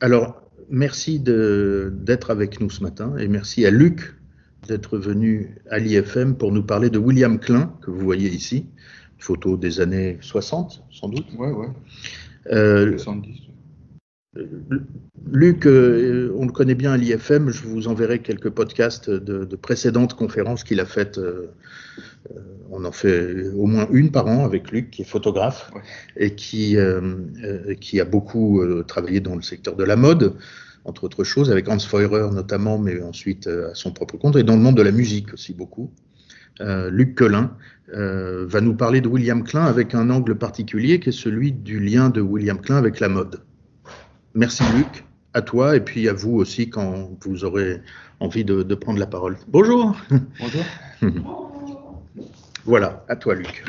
Alors, merci d'être avec nous ce matin et merci à Luc d'être venu à l'IFM pour nous parler de William Klein, que vous voyez ici, photo des années 60, sans doute. Ouais, ouais. Euh, 70. Luc, euh, on le connaît bien à l'IFM, je vous enverrai quelques podcasts de, précédentes conférences qu'il a faites. Euh, euh, on en fait au moins une par an avec Luc, qui est photographe et qui, qui a beaucoup travaillé dans le secteur de la mode, entre autres choses, avec Hans Feurer notamment, mais ensuite à son propre compte, et dans le monde de la musique aussi beaucoup. Luc Collin va nous parler de William Klein avec un angle particulier qui est celui du lien de William Klein avec la mode. Merci Luc, à toi et puis à vous aussi quand vous aurez envie de, prendre la parole. Bonjour. Bonjour. voilà, à toi Luc.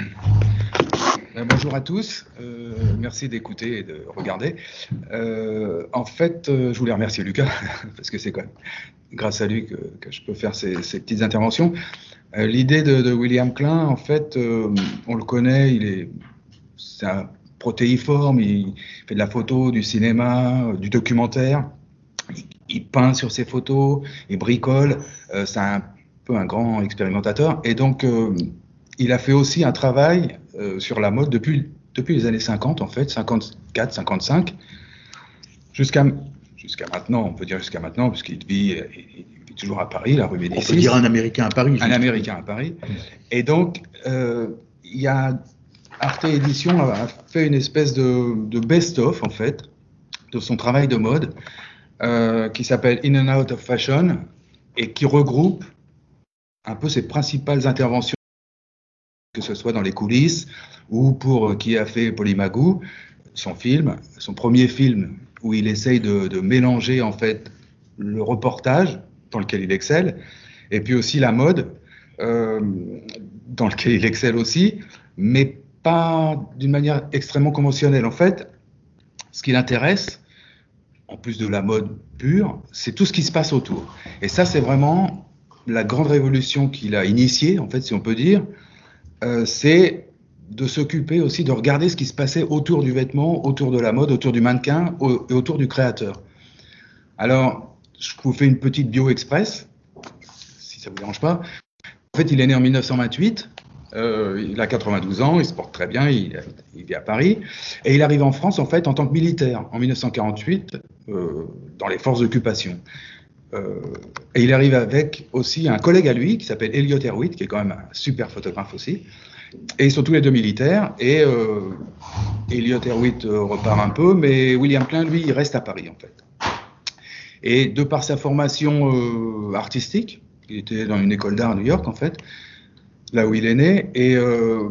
Euh, bonjour à tous, euh, merci d'écouter et de regarder. Euh, en fait, je voulais remercier Lucas, parce que c'est quand même grâce à lui que, je peux faire ces, petites interventions. L'idée de, William Klein, en fait, on le connaît, il est, c'est un protéiforme, il fait de la photo, du cinéma, euh, du documentaire, il, peint sur ses photos, il bricole, euh, c'est un peu un grand expérimentateur. Et donc, euh, il a fait aussi un travail sur la mode depuis, depuis les années 50, en fait, 54, 55, jusqu'à jusqu'à maintenant, on peut dire jusqu'à maintenant, puisqu'il vit, il vit toujours à Paris, la rue Médicis. On peut dire un Américain à Paris. Un Américain à Paris. Et donc, il y a Arte Édition a fait une espèce de, best-of, en fait, de son travail de mode, euh, qui s'appelle In and Out of Fashion, et qui regroupe un peu ses principales interventions, que ce soit dans les coulisses, ou pour euh, qui a fait Polymagou, son film, son premier film, où il essaye de, mélanger, en fait, le reportage, dans lequel il excelle, et puis aussi la mode, euh, dans lequel il excelle aussi, mais d'une manière extrêmement conventionnelle. En fait, ce qui l'intéresse, en plus de la mode pure, c'est tout ce qui se passe autour. Et ça, c'est vraiment la grande révolution qu'il a initiée, en fait, si on peut dire, euh, c'est de s'occuper aussi de regarder ce qui se passait autour du vêtement, autour de la mode, autour du mannequin et autour du créateur. Alors, je vous fais une petite bio express, si ça vous dérange pas. En fait, il est né en 1928 euh, il a 92 ans, il se porte très bien, il, vit à Paris. Et il arrive en France, en fait, en tant que militaire, en 1948, euh, dans les forces d'occupation. Euh, et il arrive avec aussi un collègue à lui, qui s'appelle Elliot Erwitt, qui est quand même un super photographe aussi. Et ils sont tous les deux militaires. Et Elliot Erwitt repart un peu, mais William Klein, lui, il reste à Paris, en fait. Et de par sa formation artistique, il était dans une école d'art à New York, en fait, là où il est né, et euh,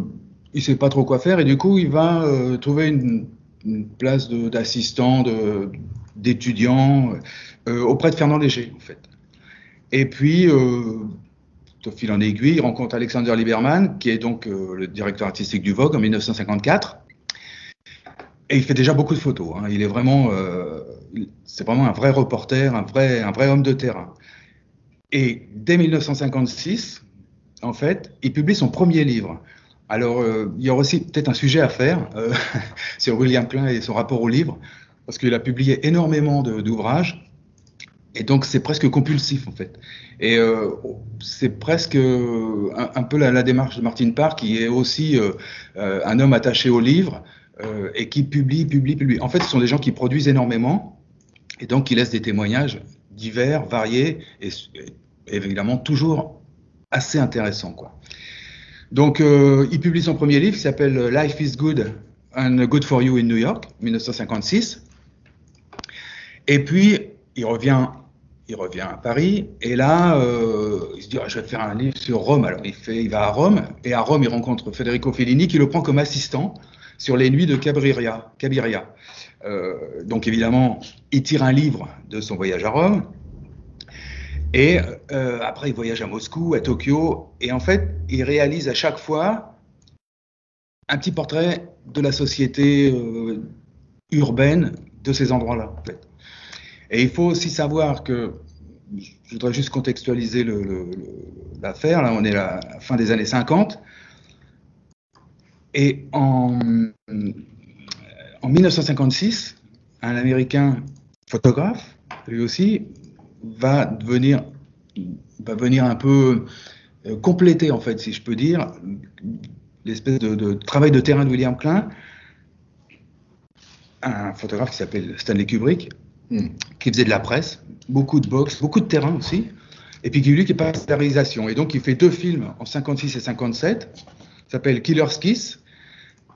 il sait pas trop quoi faire, et du coup, il va euh, trouver une, place d'assistant, d'étudiant euh, auprès de Fernand Léger, en fait. Et puis, euh, au fil en aiguille, il rencontre Alexander Lieberman, qui est donc le directeur artistique du Vogue en 1954. Et il fait déjà beaucoup de photos. Hein. Il est vraiment, c'est vraiment un vrai reporter, un vrai, un vrai homme de terrain. Et dès 1956, en fait, il publie son premier livre. Alors, euh, il y aura aussi peut-être un sujet à faire euh, sur William Klein et son rapport au livre, parce qu'il a publié énormément d'ouvrages, et donc c'est presque compulsif en fait. Et euh, c'est presque un, peu la, démarche de Martin Parr, qui est aussi un homme attaché au livre et qui publie, publie, publie. En fait, ce sont des gens qui produisent énormément, et donc qui laissent des témoignages divers, variés, et évidemment toujours assez intéressant. Quoi. Donc, euh, il publie son premier livre qui s'appelle Life is Good and Good for You in New York, 1956. Et puis, il revient, il revient à Paris, et là, euh, il se dit ah, Je vais faire un livre sur Rome. Alors, il, fait, il va à Rome, et à Rome, il rencontre Federico Fellini qui le prend comme assistant sur les nuits de Cabiria. Cabiria. Euh, donc, évidemment, il tire un livre de son voyage à Rome. Et euh, après, il voyage à Moscou, à Tokyo, et en fait, il réalise à chaque fois un petit portrait de la société euh, urbaine de ces endroits-là. Et il faut aussi savoir que, je voudrais juste contextualiser l'affaire, là on est à la fin des années 50, et en, en 1956, un Américain photographe, lui aussi, va devenir, va venir un peu euh, compléter, en fait, si je peux dire, l'espèce de, travail de terrain de William Klein. Un photographe qui s'appelle Stanley Kubrick, hmm. qui faisait de la presse, beaucoup de boxe, beaucoup de terrain aussi, et puis qui lui qui passe la réalisation. Et donc il fait deux films en 56 et 57, s'appelle Killer's Kiss,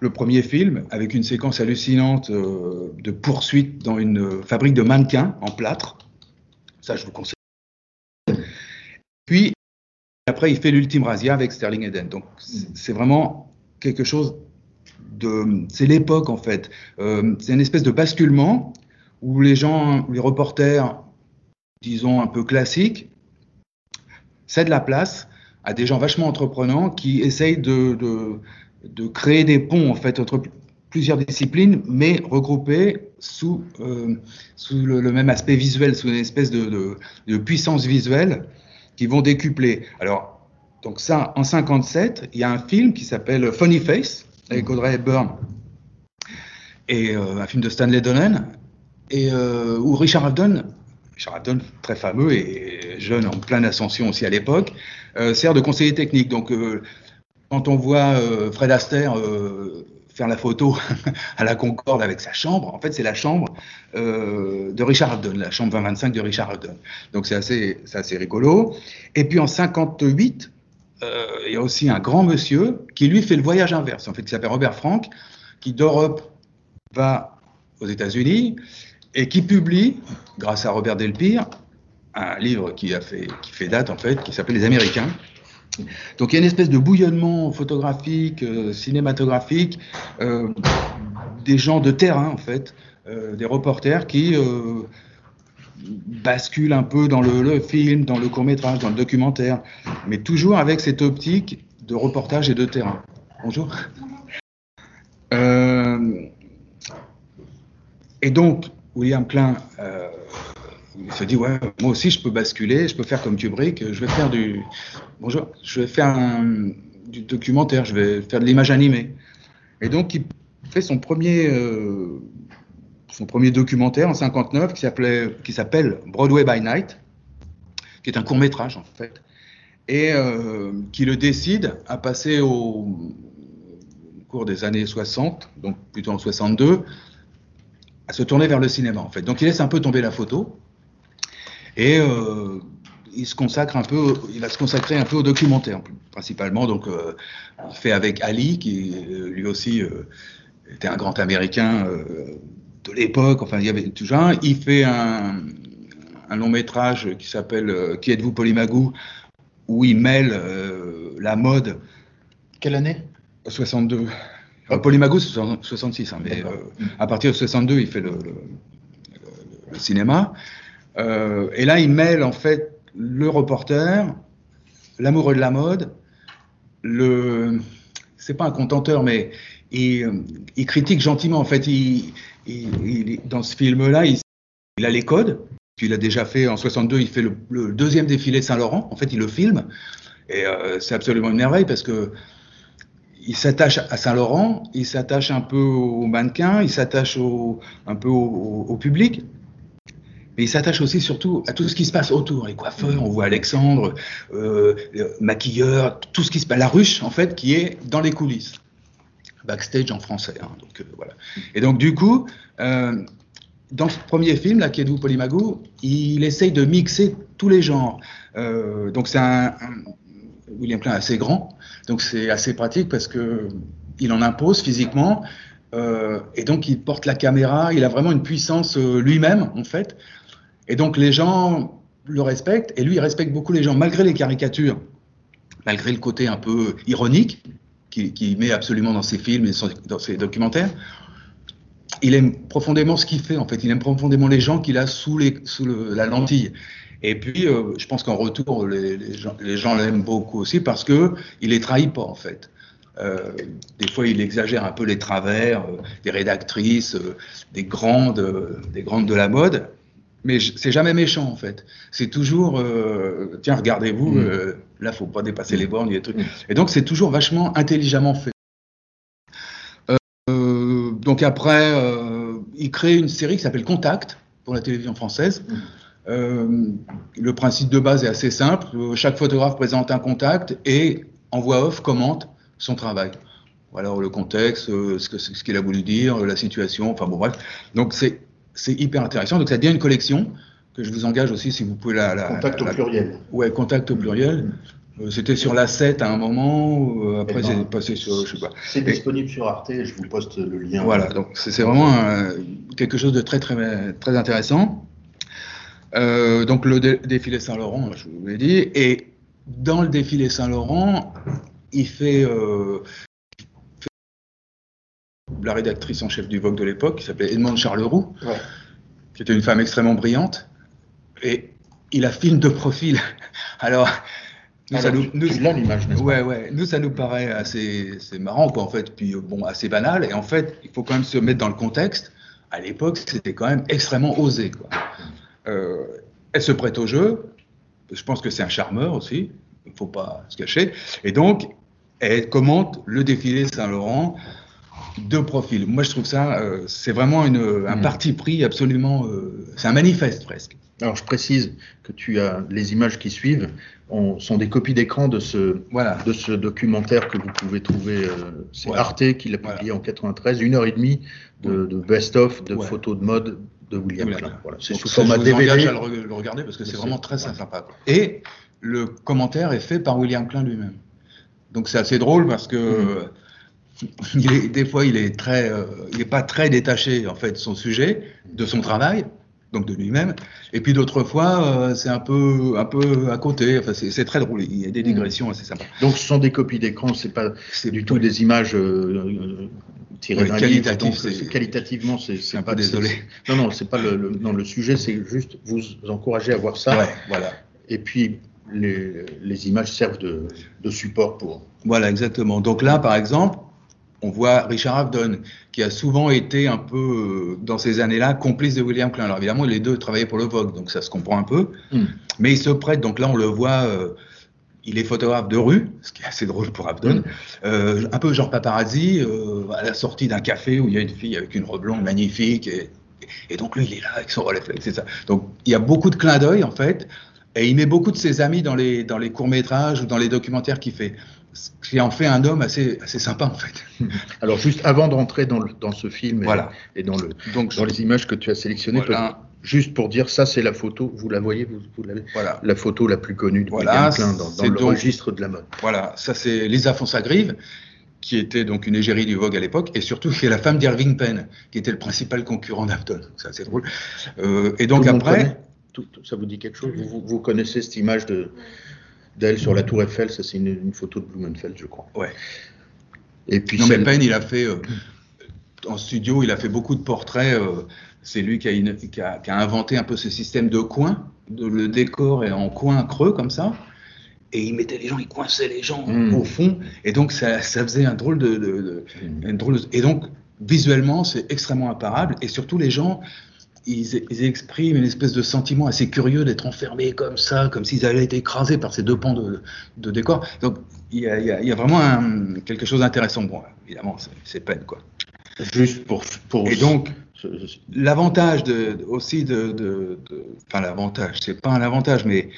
le premier film, avec une séquence hallucinante euh, de poursuite dans une fabrique de mannequins en plâtre. Ça, je vous conseille. Puis, après, il fait l'ultime razzia avec Sterling Eden. Donc, c'est vraiment quelque chose de. C'est l'époque, en fait. Euh, c'est une espèce de basculement où les gens, les reporters, disons un peu classiques, cèdent la place à des gens vachement entreprenants qui essayent de, de créer des ponts en fait entre plusieurs disciplines, mais regroupées sous, euh, sous le, même aspect visuel, sous une espèce de, de, puissance visuelle qui vont décupler. Alors, donc ça, en 57, il y a un film qui s'appelle Funny Face avec Audrey Hepburn et euh, un film de Stanley Donen et euh, où Richard Avedon, Richard Avedon très fameux et jeune en pleine ascension aussi à l'époque, sert de conseiller technique. Donc quand on voit Fred Astaire faire la photo à la Concorde avec sa chambre, en fait, c'est la chambre euh, de Richard Avedon, la chambre 2025 de Richard Avedon. Donc c'est assez, assez rigolo. Et puis en 58, il y a aussi un grand monsieur qui lui fait le voyage inverse, en fait, qui s'appelle Robert Frank, qui d'Europe va aux États-Unis et qui publie, grâce à Robert Delpire, un livre qui a fait, qui fait date en fait, qui s'appelle Les Américains, donc il y a une espèce de bouillonnement photographique, euh, cinématographique, euh, des gens de terrain en fait, euh, des reporters qui basculent un peu dans le, film, dans le court métrage, dans le documentaire, mais toujours avec cette optique de reportage et de terrain. Bonjour. et donc William Klein il se dit ouais, moi aussi je peux basculer, je peux faire comme Kubrick, je vais faire du bonjour, je vais faire du documentaire, je vais faire de l'image animée. Et donc il fait son premier euh, son premier documentaire en 59 qui s'appelait qui s'appelle Broadway by Night, qui est un court métrage en fait, et euh, qui le décide à passer au cours des années 60, donc plutôt en 62, à se tourner vers le cinéma en fait. Donc il laisse un peu tomber la photo et euh, il se consacre un peu, il va se consacrer un peu au documentaire principalement. Donc, euh, fait avec Ali, qui euh, lui aussi était un grand Américain de l'époque. Enfin, il y avait toujours. Il fait un, long métrage qui s'appelle Qui êtes-vous Polymagou, où il mêle la mode. Quelle année? 62. Polymagou, c'est 66, hein, mais à partir de 62, il fait le cinéma. Euh, et là, il mêle en fait le reporter, l'amoureux de la mode, le, c'est pas un contenteur, mais il, critique gentiment. En fait, il, dans ce film-là, il, a les codes. Puis il a déjà fait en 62, il fait le, deuxième défilé Saint-Laurent. En fait, il le filme. Et euh, c'est absolument une merveille parce que il s'attache à Saint-Laurent, il s'attache un peu aux mannequins, il s'attache un peu au public. Mais il s'attache aussi surtout à tout ce qui se passe autour, les coiffeurs, on voit Alexandre, euh, maquilleur, tout ce qui se passe, la ruche en fait qui est dans les coulisses, backstage en français. Hein, donc, euh, voilà. Et donc du coup, euh, dans ce premier film, là, vous Polymagou, il essaye de mixer tous les genres. Euh, donc c'est un, William Klein assez grand, donc c'est assez pratique parce que il en impose physiquement. Et donc il porte la caméra, il a vraiment une puissance lui-même en fait. Et donc les gens le respectent, et lui, il respecte beaucoup les gens, malgré les caricatures, malgré le côté un peu ironique qu'il met absolument dans ses films et dans ses documentaires. Il aime profondément ce qu'il fait, en fait. Il aime profondément les gens qu'il a sous, la lentille. Et puis, euh, je pense qu'en retour, les, les gens l'aiment beaucoup aussi parce que il les trahit pas, en fait. Euh, des fois, il exagère un peu les travers euh, des rédactrices, des grandes, des grandes de la mode mais c'est jamais méchant en fait. C'est toujours, euh, tiens, regardez-vous, mm. euh, là, faut pas dépasser les bornes, des trucs. Mm. Et donc, c'est toujours vachement intelligemment fait. Euh, donc après, il crée une série qui s'appelle Contact pour la télévision française. Euh, le principe de base est assez simple. Chaque photographe présente un contact et en voix off commente son travail. Voilà le contexte, ce qu'il a voulu dire, la situation, enfin bon bref. Donc c'est hyper intéressant. Donc ça devient une collection que je vous engage aussi si vous pouvez la... la contact au pluriel. Ouais, contact au pluriel. Euh, c'était sur la 7 à un moment, euh, après c'est passé sur, je sais pas. C'est disponible sur Arte, je vous poste le lien. Voilà, donc c'est vraiment quelque chose de très très très intéressant. Euh, donc le défilé Saint-Laurent, je vous l'ai dit, et dans le défilé Saint-Laurent, il fait, la rédactrice en chef du Vogue de l'époque, qui s'appelait Edmond Charleroux, qui était une femme extrêmement brillante, et il a film de profil. Alors, nous, ça nous, nous, l'image, ouais, ouais. Nous, ça nous paraît assez, marrant, quoi, en fait, puis bon, assez banal. Et en fait, il faut quand même se mettre dans le contexte. À l'époque, c'était quand même extrêmement osé, quoi. Euh, elle se prête au jeu. Je pense que c'est un charmeur aussi. Il ne faut pas se cacher. Et donc, elle commente le défilé Saint-Laurent de profil. Moi, je trouve ça, euh, c'est vraiment une, un hmm. parti pris absolument. Euh, c'est un manifeste presque. Alors, je précise que tu as les images qui suivent sont des copies d'écran de ce, voilà. de ce documentaire que vous pouvez trouver. Euh, c'est Arte qui l'a publié en 93, une heure et demie de, best-of de photos de mode de William Klein. Voilà. C'est sous format je vous DVD. à le, regarder parce que c'est vraiment très sympa. Et le commentaire est fait par William Klein lui-même. Donc c'est assez drôle parce que mmh. Il est, des fois il est très, euh, il est pas très détaché en fait de son sujet, de son travail donc de lui-même. Et puis d'autres fois, euh, c'est un peu, un peu à côté. Enfin, c'est très drôle. Il y a des digressions assez sympas. Donc ce sont des copies d'écran, c'est pas du tout des images euh, tirées d'un qualitatif, Qualitativement, c'est pas désolé. Non, non, c'est pas le, le, le sujet, c'est juste vous encourager à voir ça. voilà. Et puis les, les images servent de, de support pour. Voilà, exactement. Donc là, par exemple, on voit Richard Avedon, qui a souvent été un peu, euh, dans ces années-là, complice de William Klein. Alors évidemment, les deux travaillaient pour le Vogue, donc ça se comprend un peu. Hmm. Mais il se prête, donc là on le voit, euh, il est photographe de rue, ce qui est assez drôle pour Avedon, hmm. euh, un peu genre paparazzi, à la sortie d'un café où il y a une fille avec une robe blonde magnifique, et, donc lui il est là avec son relais c'est ça. Donc il y a beaucoup de clins d'œil en fait, et il met beaucoup de ses amis dans les, dans les courts-métrages ou dans les documentaires qu'il fait ce qui en fait un homme assez, assez sympa en fait. Alors juste avant de rentrer dans, le, dans ce film et, dans, le, Donc, dans les images que tu as sélectionnées, juste pour dire ça c'est la photo, vous la voyez, vous, vous l'avez voilà. La photo la plus connue de voilà, William dans, dans le registre de la mode. Voilà, ça c'est Lisa Fonsagrive qui était donc une égérie du Vogue à l'époque, et surtout qui est la femme d'Irving Penn, qui était le principal concurrent d'Afton. C'est assez drôle. Euh, et donc après... Tout, ça vous dit quelque chose? Vous, vous, connaissez cette image de, d'elle sur la Tour Eiffel. Ça, c'est une, photo de Blumenfeld, je crois. Ouais. Et puis non, mais Penn, il a fait euh, en studio, il a fait beaucoup de portraits. Euh, c'est lui qui a, qui, a, inventé un peu ce système de coins. De, le décor est en coin creux comme ça. Et il mettait les gens, il coinçait les gens hmm. au fond. Et donc, ça, ça, faisait un drôle de. de, hmm. drôle Et donc, visuellement, c'est extrêmement imparable. Et surtout, les gens ils, expriment une espèce de sentiment assez curieux d'être enfermés comme ça, comme s'ils avaient été écrasés par ces deux pans de, décor. Donc il y, a, vraiment quelque chose d'intéressant. Bon, évidemment, c'est peine, quoi. Juste pour. pour Et donc, l'avantage de, aussi de, Enfin, l'avantage, c'est pas un avantage, mais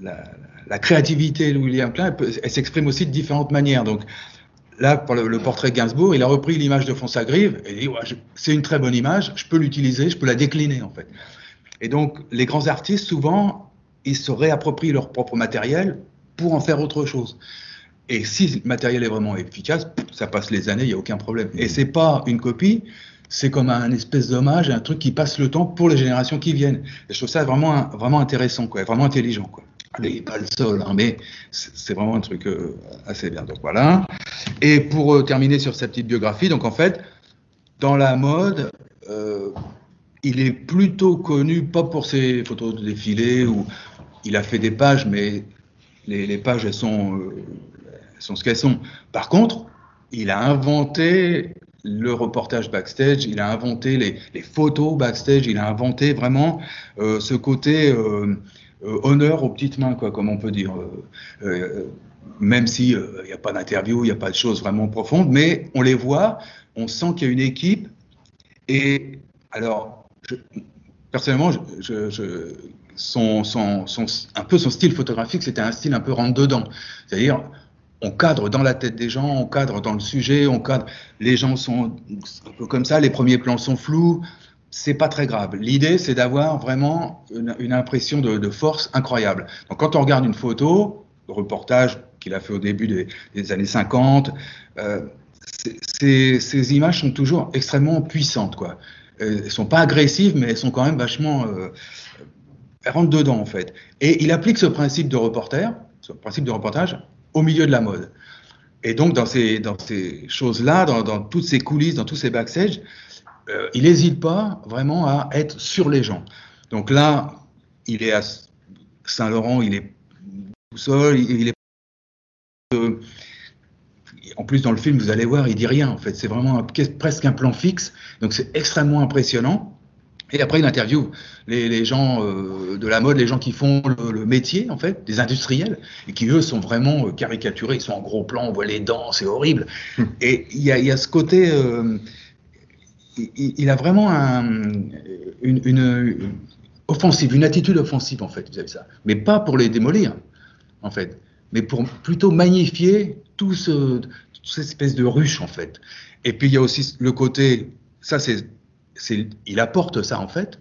la, créativité de William Klein, elle, s'exprime aussi de différentes manières. Donc, Là, pour le, portrait Gainsbourg, il a repris l'image de Fonsagrive et dit ouais, c'est une très bonne image, je peux l'utiliser, je peux la décliner en fait. Et donc, les grands artistes, souvent, ils se réapproprient leur propre matériel pour en faire autre chose. Et si le matériel est vraiment efficace, ça passe les années, il n'y a aucun problème. Et c'est pas une copie, c'est comme un espèce d'hommage, un truc qui passe le temps pour les générations qui viennent. Et je trouve ça vraiment, vraiment intéressant, quoi, vraiment intelligent. Quoi n'est pas le seul, hein, mais c'est vraiment un truc euh, assez bien. Donc voilà. Et pour euh, terminer sur sa petite biographie, donc en fait, dans la mode, euh, il est plutôt connu pas pour ses photos de défilé où il a fait des pages, mais les, pages elles sont, ce qu'elles sont. Par contre, il a inventé le reportage backstage, il a inventé les, photos backstage, il a inventé vraiment ce côté honneur aux petites mains, quoi, comme on peut dire. Euh, euh, même s'il n'y a pas d'interview, il n'y a pas de choses vraiment profondes, mais on les voit, on sent qu'il y a une équipe. Et alors, personnellement, je, son, son, son, un peu son style photographique, c'était un style un peu rentre-dedans. C'est-à-dire, on cadre dans la tête des gens, on cadre dans le sujet, on cadre. Les gens sont un peu comme ça, les premiers plans sont flous. C'est pas très grave. L'idée, c'est d'avoir vraiment une, impression de, force incroyable. Donc, quand on regarde une photo, le reportage qu'il a fait au début des, années 50, euh, ces, images sont toujours extrêmement puissantes, quoi. Euh, elles sont pas agressives, mais elles sont quand même vachement. Euh, elles rentrent dedans, en fait. Et il applique ce principe de reporter, ce principe de reportage, au milieu de la mode. Et donc, dans ces, dans ces choses-là, dans, toutes ces coulisses, dans tous ces backstage, euh, il n'hésite pas vraiment à être sur les gens. Donc là, il est à Saint-Laurent, il est tout seul, il, est. Euh, en plus, dans le film, vous allez voir, il dit rien, en fait. C'est vraiment presque un plan fixe. Donc, c'est extrêmement impressionnant. Et après, il interviewe les, gens euh, de la mode, les gens qui font le, métier, en fait, des industriels, et qui, eux, sont vraiment euh, caricaturés. Ils sont en gros plan, on voit les dents, c'est horrible. Hmm. Et il y, a, ce côté. Il, a vraiment une, offensive, une attitude offensive, en fait, vis-à-vis ça. Mais pas pour les démolir, en fait, mais pour plutôt magnifier tout ce, toute cette espèce de ruche, en fait. Et puis, il y a aussi le côté. Ça, c'est il apporte ça en fait.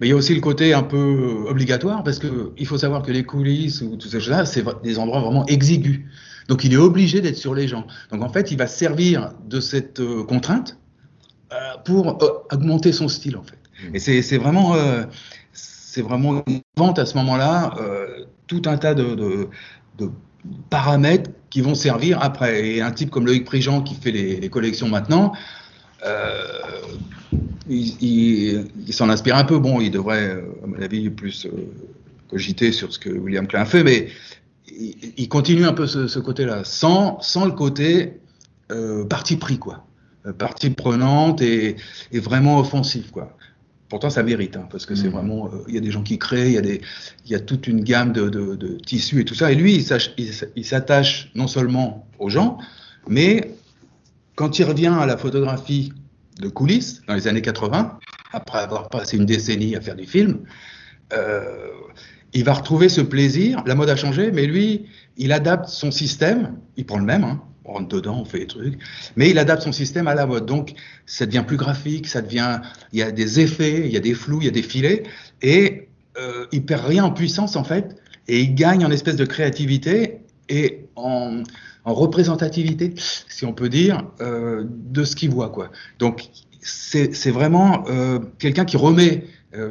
Mais il y a aussi le côté un peu obligatoire parce qu'il faut savoir que les coulisses ou tout ces choses-là, c'est des endroits vraiment exigus. Donc il est obligé d'être sur les gens. Donc en fait, il va servir de cette euh, contrainte pour euh, augmenter son style en fait. Et c'est vraiment, c'est vraiment une vente à ce moment-là tout un tas de, paramètres qui vont servir après. Et un type comme Loïc Prigent qui fait les collections maintenant, euh, il, s'en inspire un peu. Bon, il devrait, euh, à mon avis, plus euh, cogiter sur ce que William Klein fait, mais il, continue un peu ce, côté-là, sans, sans le côté parti pris, quoi. Partie prenante et, vraiment offensif, quoi. Pourtant, ça mérite, hein, parce que c'est mmh. vraiment, il y a des gens qui créent, il y a, des, y a toute une gamme de, de, tissus et tout ça. Et lui, il s'attache non seulement aux gens, mais quand il revient à la photographie de coulisses dans les années 80, après avoir passé une décennie à faire du film, euh, il va retrouver ce plaisir. La mode a changé, mais lui, il adapte son système. Il prend le même, hein, on rentre dedans, on fait des trucs, mais il adapte son système à la mode. Donc, ça devient plus graphique, ça devient, il y a des effets, il y a des flous, il y a des filets, et euh, il perd rien en puissance en fait, et il gagne en espèce de créativité et en, en représentativité, si on peut dire, euh, de ce qu'il voit. Quoi. Donc, c'est vraiment euh, quelqu'un qui remet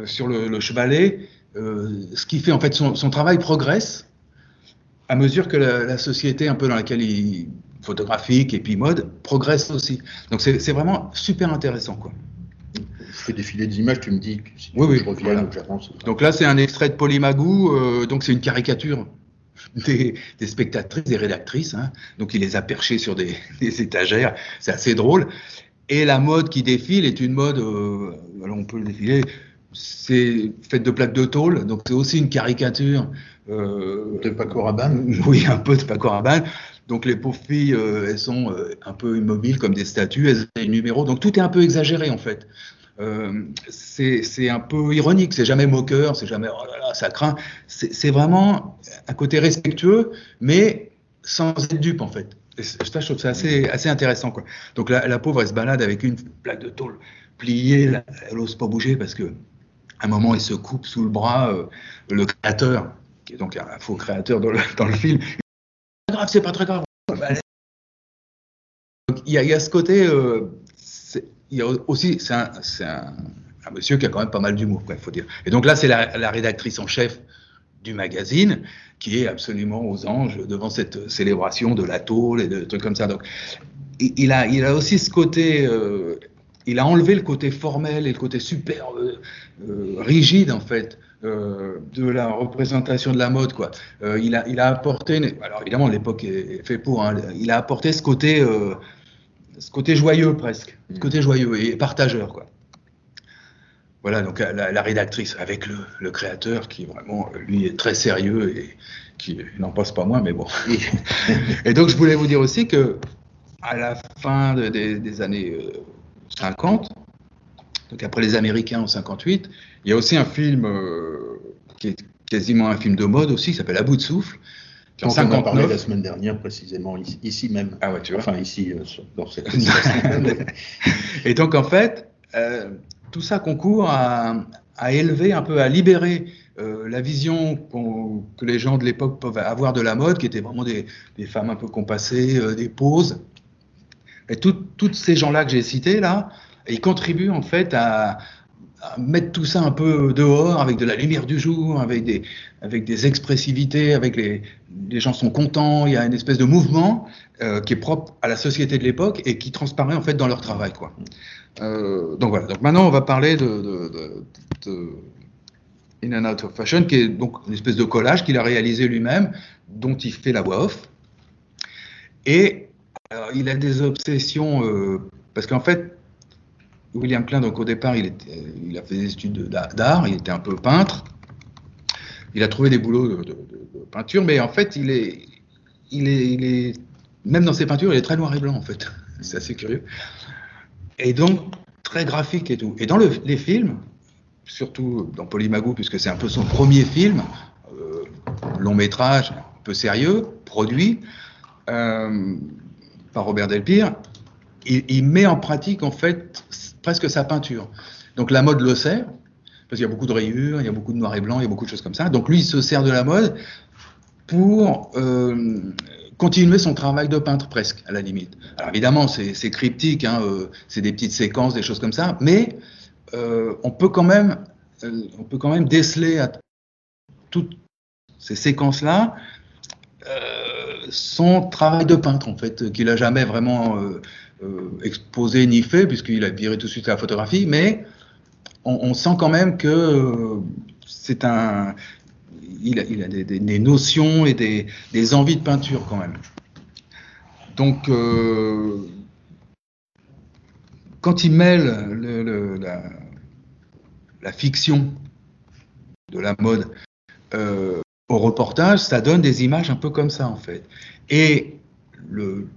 sur le, chevalet ce qui fait en fait son, travail progresse à mesure que la, société un peu dans laquelle il photographique et puis mode progresse aussi. Donc c'est vraiment super intéressant quoi. Je fais défiler des images, tu me dis si oui, oui, je reviens Donc là c'est un extrait de Polymagou, donc c'est une caricature des, spectatrices, des rédactrices. Hein. Donc il les a perchées sur des, étagères. C'est assez drôle. Et la mode qui défile est une mode, euh, alors on peut le défiler, c'est faite de plaques de tôle, donc c'est aussi une caricature. Euh, de Paco Rabanne Oui, un peu de Paco Rabanne. Donc les pauvres filles, euh, elles sont un peu immobiles comme des statues, elles ont des numéros, donc tout est un peu exagéré en fait. Euh, c'est un peu ironique, c'est jamais moqueur, c'est jamais oh là là, ça craint. C'est vraiment un côté respectueux, mais sans être dupe en fait. Ça, je trouve ça assez, assez intéressant. Quoi. Donc la, pauvre, elle se balade avec une plaque de tôle pliée, elle n'ose pas bouger parce que un moment, elle se coupe sous le bras euh, le créateur, qui est donc un faux créateur dans le film. Grave, c'est pas très grave. il y, a, ce côté, euh, il y a aussi, c'est un, monsieur qui a quand même pas mal d'humour, il faut dire. Et donc là, c'est la, rédactrice en chef du magazine qui est absolument aux anges devant cette célébration de la tôle et de trucs comme ça. Donc, il a, aussi ce côté, euh, il a enlevé le côté formel et le côté super euh, rigide en fait de la représentation de la mode quoi. il a, il a apporté, alors évidemment l'époque est, fait pour, hein, il a apporté ce côté ce côté joyeux presque, ce côté joyeux et partageur quoi. Voilà donc la, rédactrice avec le, créateur qui vraiment lui est très sérieux et qui n'en passe pas moins mais bon. et donc je voulais vous dire aussi que à la fin des années 50, donc après les Américains en 58. Il y a aussi un film qui est quasiment un film de mode aussi, qui s'appelle À bout de souffle, on en parlé la semaine dernière, précisément, ici, même. Ah ouais, tu vois. Enfin, ici, euh, dans cette Et donc, en fait, euh, tout ça concourt à, élever, un peu, à libérer euh, la vision que les gens de l'époque peuvent avoir de la mode, qui étaient vraiment des, femmes un peu compassées, des poses. Et toutes ces gens-là que j'ai cités, là, ils contribuent, en fait, à, mettre tout ça un peu dehors avec de la lumière du jour, avec des, avec des expressivités, avec les, les gens sont contents, il y a une espèce de mouvement euh, qui est propre à la société de l'époque et qui transparaît en fait dans leur travail. Quoi. Euh, donc voilà, donc maintenant on va parler de, In and Out of Fashion, qui est donc une espèce de collage qu'il a réalisé lui-même, dont il fait la voix off. Et alors, il a des obsessions, euh, parce qu'en fait, William Klein, donc au départ, il, était, il a fait des études d'art, il était un peu peintre. Il a trouvé des boulots de, peinture, mais en fait, il est, il est, il est, même dans ses peintures, il est très noir et blanc, en fait. C'est assez curieux. Et donc, très graphique et tout. Et dans les films, surtout dans Polymagou, puisque c'est un peu son premier film, euh, long métrage, un peu sérieux, produit euh, par Robert Delpire, il, met en pratique, en fait, presque sa peinture. Donc la mode le sait, parce qu'il y a beaucoup de rayures, il y a beaucoup de noir et blanc, il y a beaucoup de choses comme ça. Donc lui, il se sert de la mode pour euh, continuer son travail de peintre presque, à la limite. Alors évidemment, c'est cryptique, hein, euh, c'est des petites séquences, des choses comme ça, mais euh, on peut quand même, on peut quand même déceler à toutes ces séquences-là son travail de peintre en fait, qu'il a jamais vraiment exposé ni fait, puisqu'il a viré tout de suite la photographie, mais on, sent quand même que euh, c'est un. Il a, a des, notions et des, envies de peinture quand même. Donc, euh, quand il mêle le, la, la, fiction de la mode au reportage, ça donne des images un peu comme ça en fait. Et le,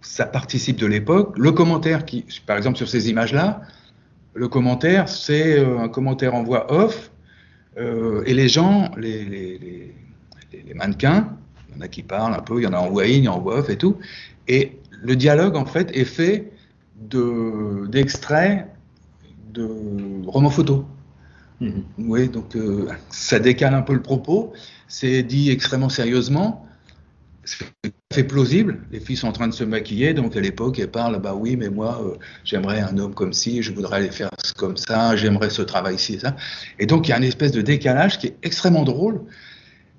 ça participe de l'époque. Le commentaire, qui, par exemple sur ces images-là, le commentaire, c'est euh, un commentaire en voix off, euh, et les gens, les, les, les, mannequins, il y en a qui parlent un peu, il y en a en voix in, il y en a en voix off et tout, et le dialogue, en fait, est fait d'extraits de, romans photos. Mmh. Oui, donc euh, ça décale un peu le propos, c'est dit extrêmement sérieusement, fait plausible. Les filles sont en train de se maquiller, donc à l'époque, elles parlent bah oui, mais moi, euh, j'aimerais un homme comme ci, je voudrais aller faire comme ça, j'aimerais ce travail-ci ça. Et donc, il y a une espèce de décalage qui est extrêmement drôle.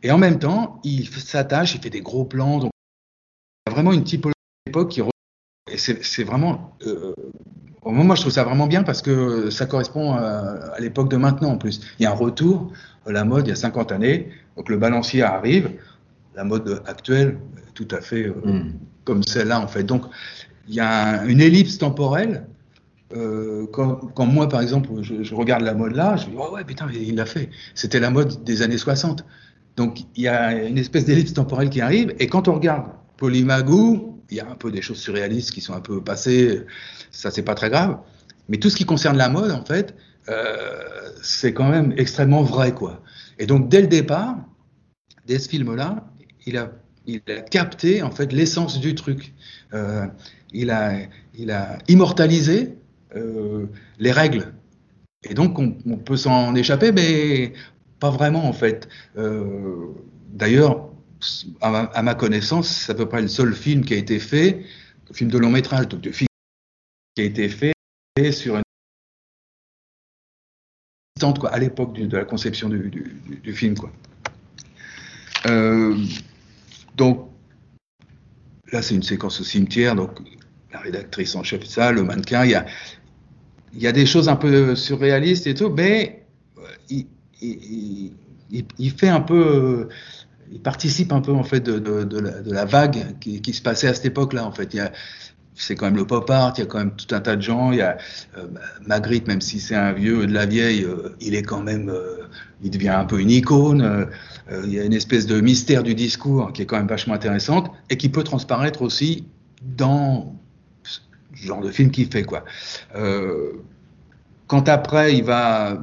Et en même temps, il s'attache, il fait des gros plans. Donc, il y a vraiment une typologie d'époque qui. Et c'est vraiment. Euh, moi, je trouve ça vraiment bien parce que ça correspond à, à l'époque de maintenant en plus. Il y a un retour, la mode, il y a 50 années. Donc, le balancier arrive la mode actuelle, tout à fait euh, hmm. comme celle-là en fait. Donc il y a une ellipse temporelle. Euh, quand, moi, par exemple, je, regarde la mode là, je me dis, oh ouais, putain, il l'a fait. C'était la mode des années 60. Donc, il y a une espèce d'ellipse temporelle qui arrive. Et quand on regarde Polymagou, il y a un peu des choses surréalistes qui sont un peu passées. Ça, c'est pas très grave. Mais tout ce qui concerne la mode, en fait, euh, c'est quand même extrêmement vrai, quoi. Et donc, dès le départ, dès ce film-là, il a, capté en fait l'essence du truc. Euh, il, a, immortalisé euh, les règles. Et donc on, peut s'en échapper, mais pas vraiment en fait. Euh, d'ailleurs, à, ma connaissance, c'est à peu près le seul film qui a été fait, film de long métrage, donc film qui a été fait sur une à l'époque de la conception du, du, film. Quoi. Euh, donc, là, c'est une séquence au cimetière, donc la rédactrice en chef, ça, le mannequin, il y a, il y a des choses un peu surréalistes et tout, mais euh, il, il, fait un peu, euh, il participe un peu en fait de, de, la, vague qui, qui, se passait à cette époque-là. En fait, il c'est quand même le pop art, il y a quand même tout un tas de gens. Il y a euh, Magritte, même si c'est un vieux de la vieille, euh, il est quand même, euh, il devient un peu une icône. Il y a une espèce de mystère du discours qui est quand même vachement intéressante et qui peut transparaître aussi dans ce genre de film qu'il fait, quoi. quand après il va,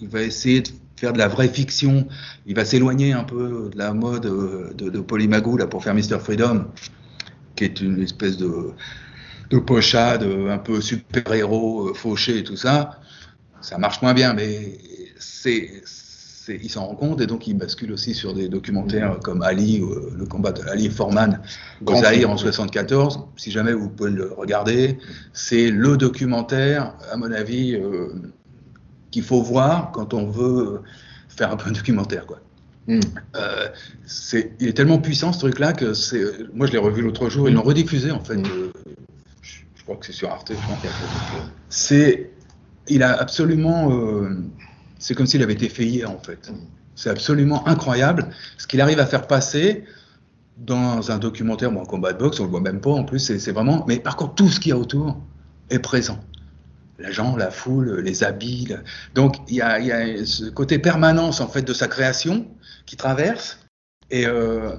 il va essayer de faire de la vraie fiction, il va s'éloigner un peu de la mode de, de Polymagou là, pour faire Mr. Freedom, qui est une espèce de, de pochade un peu super-héros, euh, fauché et tout ça. Ça marche moins bien, mais c'est il s'en rend compte et donc il bascule aussi sur des documentaires comme Ali, euh, le combat de Ali Forman en 74. Si jamais vous pouvez le regarder, c'est le documentaire, à mon avis, euh, qu'il faut voir quand on veut faire un peu un documentaire. Quoi. Hmm. Euh, il est tellement puissant ce truc-là que. Moi, je l'ai revu l'autre jour. Ils l'ont rediffusé en fait. Hmm. je, crois que c'est sur Arte. C'est. Il a absolument c'est comme s'il avait été fait hier, en fait. C'est absolument incroyable ce qu'il arrive à faire passer dans un documentaire ou un combat de boxe, on le voit même pas en plus, c'est vraiment. Mais par contre, tout ce qu'il y a autour est présent. La gens, la foule, les habits. Donc il y, a, ce côté permanence en fait de sa création qui traverse et euh,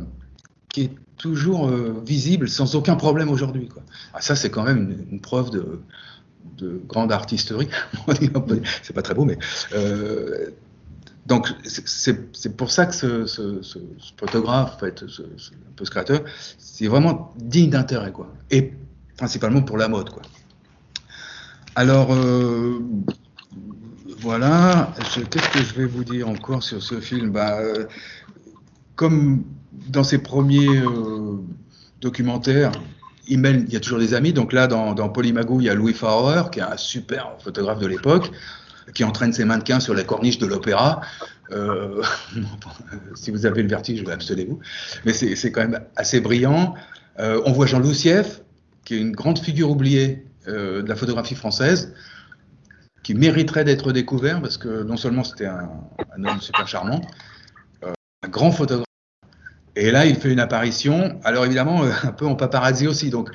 qui est toujours euh, visible sans aucun problème aujourd'hui. Ah, ça, c'est quand même une preuve de, de grande artisterie. c'est pas très beau, mais euh, donc c'est pour ça que ce, photographe, en fait, ce, créateur, c'est vraiment digne d'intérêt, quoi. Et principalement pour la mode, quoi. Alors euh, voilà, qu'est-ce que je vais vous dire encore sur ce film? Bah, euh, Comme dans ses premiers documentaires, il, y a toujours des amis. Donc là, dans, dans Polymagou, il y a Louis Faurer, qui est un super photographe de l'époque, qui entraîne ses mannequins sur les corniches de l'opéra. Euh, si vous avez le vertige, abstenez-vous. Mais c'est quand même assez brillant. Euh, on voit Jean Loussieff, qui est une grande figure oubliée euh, de la photographie française, qui mériterait d'être découvert parce que non seulement c'était un, homme super charmant, un grand photographe et là, il fait une apparition, alors évidemment, euh, un peu en paparazzi aussi. Donc,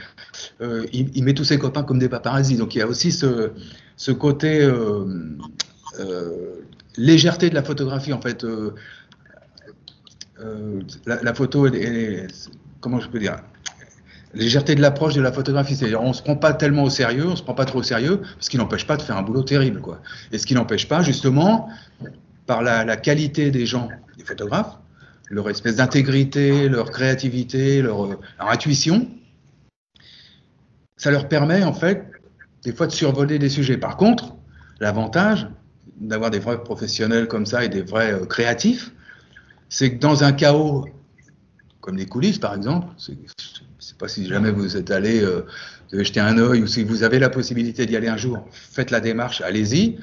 euh, il, met tous ses copains comme des paparazzi. Donc, il y a aussi ce, côté euh, légèreté de la photographie, en fait. La, photo, est, comment je peux dire légèreté de l'approche de la photographie, c'est-à-dire on se prend pas tellement au sérieux, on se prend pas trop au sérieux, ce qui n'empêche pas de faire un boulot terrible, quoi. Et ce qui n'empêche pas, justement, par la, qualité des gens, des photographes, leur espèce d'intégrité, leur créativité, leur, intuition, ça leur permet en fait des fois de survoler des sujets. Par contre, l'avantage d'avoir des vrais professionnels comme ça et des vrais euh, créatifs, c'est que dans un chaos comme les coulisses par exemple, je ne sais pas si jamais vous êtes allé euh, jeter un œil ou si vous avez la possibilité d'y aller un jour, faites la démarche, allez-y,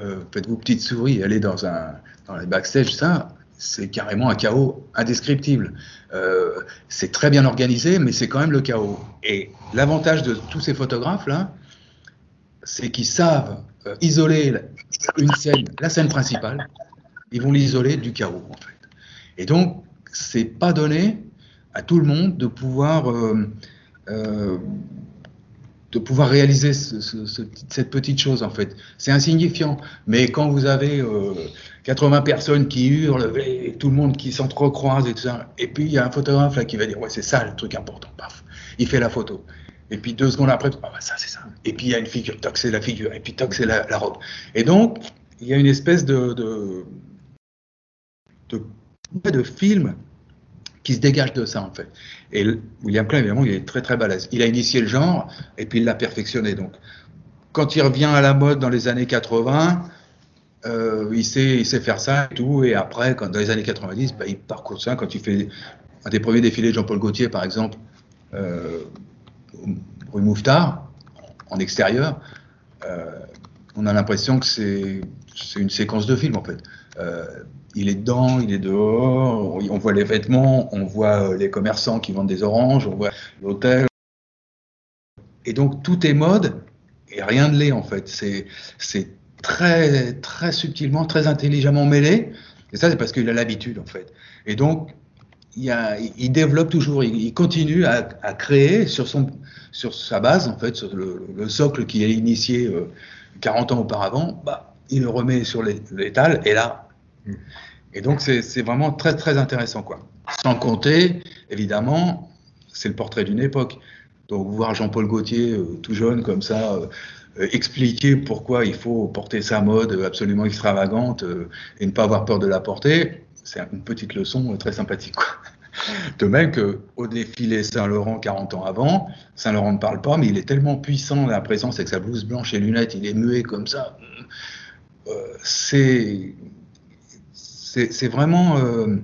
euh, faites-vous petite souris, allez dans un dans les backstage, ça, c'est carrément un chaos indescriptible. Euh, c'est très bien organisé, mais c'est quand même le chaos. Et l'avantage de tous ces photographes-là, c'est qu'ils savent euh, isoler une scène, la scène principale, ils vont l'isoler du chaos, en fait. Et donc, c'est pas donné à tout le monde de pouvoir euh, de pouvoir réaliser cette petite chose en fait. C'est insignifiant, mais quand vous avez 80 euh, personnes qui hurlent, et tout le monde qui s'entrecroise et tout ça, et puis il y a un photographe là qui va dire ouais c'est ça le truc important, paf, il fait la photo. Et puis deux secondes après, ah bah ça c'est ça. Et puis il y a une figure, toc c'est la figure, et puis toc c'est la, robe. Et donc il y a une espèce de de, de, de film qui se dégage de ça en fait. Et William Klein, évidemment, il est très très balèze. Il a initié le genre et puis il l'a perfectionné. Donc, quand il revient à la mode dans les années 80, euh, il, sait, faire ça et tout. Et après, dans les années 90, bah, il parcourt ça. Quand il fait un des premiers défilés de Jean-Paul Gaultier, par exemple, euh, rue Mouffetard, en extérieur, euh, on a l'impression que c'est une séquence de film en fait. Euh, il est dedans, il est dehors, on voit les vêtements, on voit euh, les commerçants qui vendent des oranges, on voit l'hôtel. Et donc tout est mode et rien ne l'est en fait. C'est très subtilement, très intelligemment mêlé. Et ça c'est parce qu'il a l'habitude en fait. Et donc il, développe toujours, il, continue à, créer sur sa base en fait, sur le, le socle qui est initié euh, 40 ans auparavant. Bah, il le remet sur l'étal et là. Et donc, c'est vraiment très, très intéressant, quoi. Sans compter, évidemment, c'est le portrait d'une époque. Donc, voir Jean-Paul Gaultier, euh, tout jeune, comme ça, euh, expliquer pourquoi il faut porter sa mode absolument extravagante et ne pas avoir peur de la porter, c'est une petite leçon très sympathique. Quoi. De même qu'au défilé Saint-Laurent 40 ans avant, Saint-Laurent ne parle pas, mais il est tellement puissant la présence avec sa blouse blanche et lunettes, il est muet comme ça. Euh, c'est c'est vraiment, euh,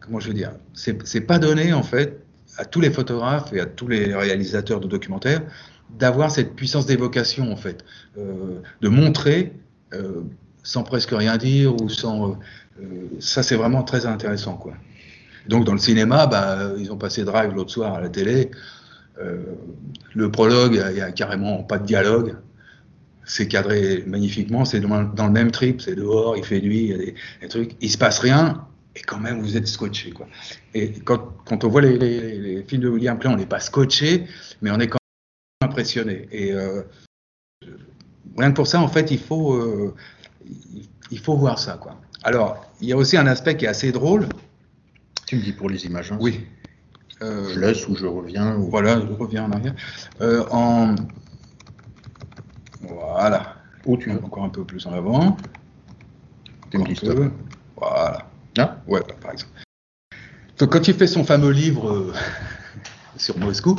comment je veux dire, c'est pas donné en fait à tous les photographes et à tous les réalisateurs de documentaires d'avoir cette puissance d'évocation en fait, euh, de montrer sans presque rien dire ou sans, ça c'est vraiment très intéressant quoi. Donc dans le cinéma, bah, ils ont passé Drive l'autre soir à la télé. Euh, le prologue, il n'y a, carrément pas de dialogue. C'est cadré magnifiquement, c'est dans, le même trip, c'est dehors, il fait nuit, il y a des, trucs. Il se passe rien, et quand même vous êtes scotché. Quoi. Et quand, quand on voit les, les, films de William Klein, on n'est pas scotché, mais on est quand même impressionné. Et euh, rien que pour ça, en fait, il faut, euh, il faut voir ça. Quoi. Alors, il y a aussi un aspect qui est assez drôle, tu me dis pour les images. Hein. Oui. Euh, je laisse ou je reviens. Voilà, je reviens en arrière. Euh, en... Voilà. Où tu veux Encore un peu plus en avant. Tu me dis stop. Voilà. Ah Ouais, par exemple. Donc, quand il fait son fameux livre euh, sur Moscou,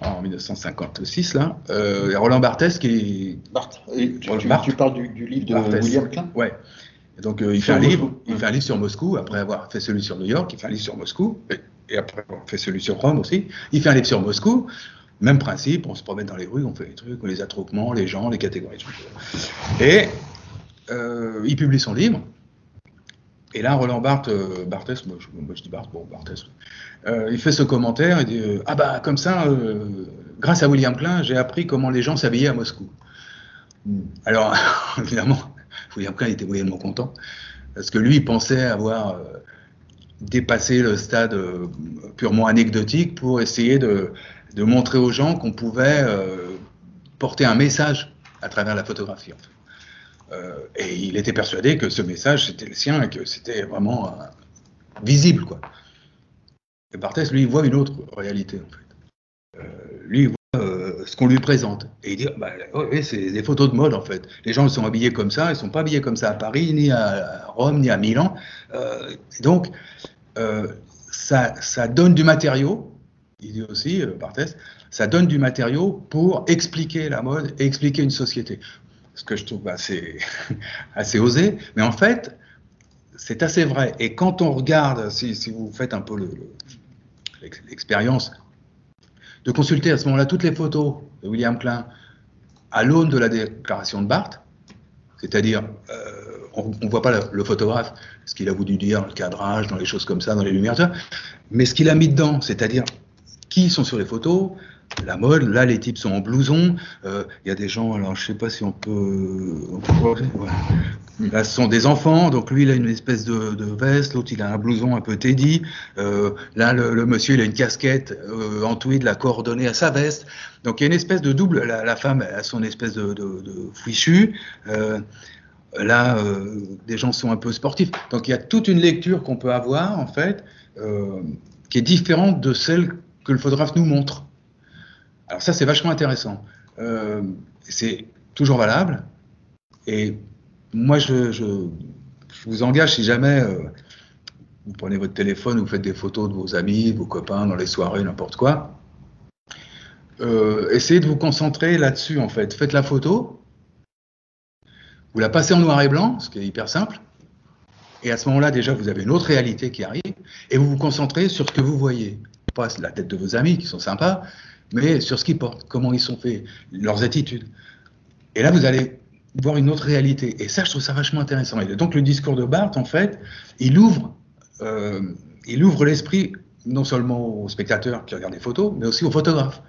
en 1956, là, il y a Roland Barthes qui. Barthes. tu, parles du, livre de William Klein? Ouais donc euh, il, fait un livre, il fait un livre sur Moscou, après avoir fait celui sur New York, il fait un livre sur Moscou, et, après avoir fait celui sur Rome aussi, il fait un livre sur Moscou, même principe, on se promène dans les rues, on fait les trucs, les attroupements, les gens, les catégories. Et euh, il publie son livre, et là, Roland Barthes, euh, Barthes moi, je, dis Barthes, bon, Barthes, il fait ce commentaire, il dit Ah bah, comme ça, grâce à William Klein, j'ai appris comment les gens s'habillaient à Moscou. Alors, évidemment, William Klein était moyennement content, parce que lui, il pensait avoir euh, dépassé le stade euh, purement anecdotique pour essayer de, montrer aux gens qu'on pouvait euh, porter un message à travers la photographie. et il était persuadé que ce message, c'était le sien et que c'était vraiment visible. Quoi. Et Barthès, lui, voit une autre réalité, lui, il ce qu'on lui présente. Et il dit, bah, oui, c'est des photos de mode en fait. Les gens sont habillés comme ça, ils sont pas habillés comme ça à Paris, ni à Rome, ni à Milan. Euh, donc, euh, ça, donne du matériau, il dit aussi, euh, Barthès, ça donne du matériau pour expliquer la mode et expliquer une société. Ce que je trouve assez, assez osé, mais en fait, c'est assez vrai. Et quand on regarde, si, vous faites un peu l'expérience de consulter à ce moment-là toutes les photos de William Klein à l'aune de la déclaration de Barthes, c'est-à-dire euh, on ne voit pas le, photographe, ce qu'il a voulu dire, le cadrage, dans les choses comme ça, dans les lumières, mais ce qu'il a mis dedans, c'est-à-dire qui sont sur les photos, la mode. Là, les types sont en blouson. Euh, il y a des gens, alors je sais pas si on peut. Là, ce sont des enfants. Donc lui, il a une espèce de, veste. L'autre, il a un blouson un peu Teddy. Euh, là, le, monsieur, il a une casquette euh, en tweed, la coordonnée à sa veste. Donc il y a une espèce de double. La, femme a son espèce de, de, fichu. là, des gens sont un peu sportifs. Donc il y a toute une lecture qu'on peut avoir, en fait, qui est différente de celle que le photographe nous montre. Alors ça, c'est vachement intéressant. Euh, c'est toujours valable. Et moi, je, vous engage, si jamais euh, vous prenez votre téléphone, vous faites des photos de vos amis, vos copains, dans les soirées, n'importe quoi, euh, essayez de vous concentrer là-dessus, en fait. Faites la photo, vous la passez en noir et blanc, ce qui est hyper simple. Et à ce moment-là, déjà, vous avez une autre réalité qui arrive, et vous vous concentrez sur ce que vous voyez. Pas la tête de vos amis, qui sont sympas, mais sur ce qu'ils portent, comment ils sont faits, leurs attitudes. Et là, vous allez voir une autre réalité. Et ça, je trouve ça vachement intéressant. Et donc, le discours de Barthes, en fait, il ouvre, euh, il ouvre l'esprit non seulement aux spectateurs qui regardent les photos, mais aussi aux photographes.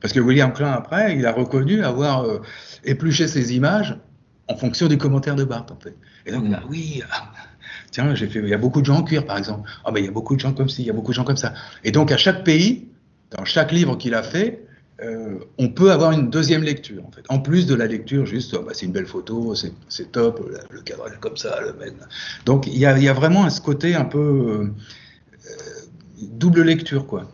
Parce que William Klein, après, il a reconnu avoir euh, épluché ces images en fonction du commentaire de Barthes, en fait. Et donc, là, oui, ah, tiens, j'ai fait, il y a beaucoup de gens en cuir, par exemple. Ah, ben, il y a beaucoup de gens comme ci, il y a beaucoup de gens comme ça. Et donc, à chaque pays, dans chaque livre qu'il a fait, euh, on peut avoir une deuxième lecture, en fait. En plus de la lecture, juste, oh, bah, c'est une belle photo, c'est top, le, cadre est comme ça, le mec. Donc, il y a, vraiment ce côté un peu euh, double lecture, quoi.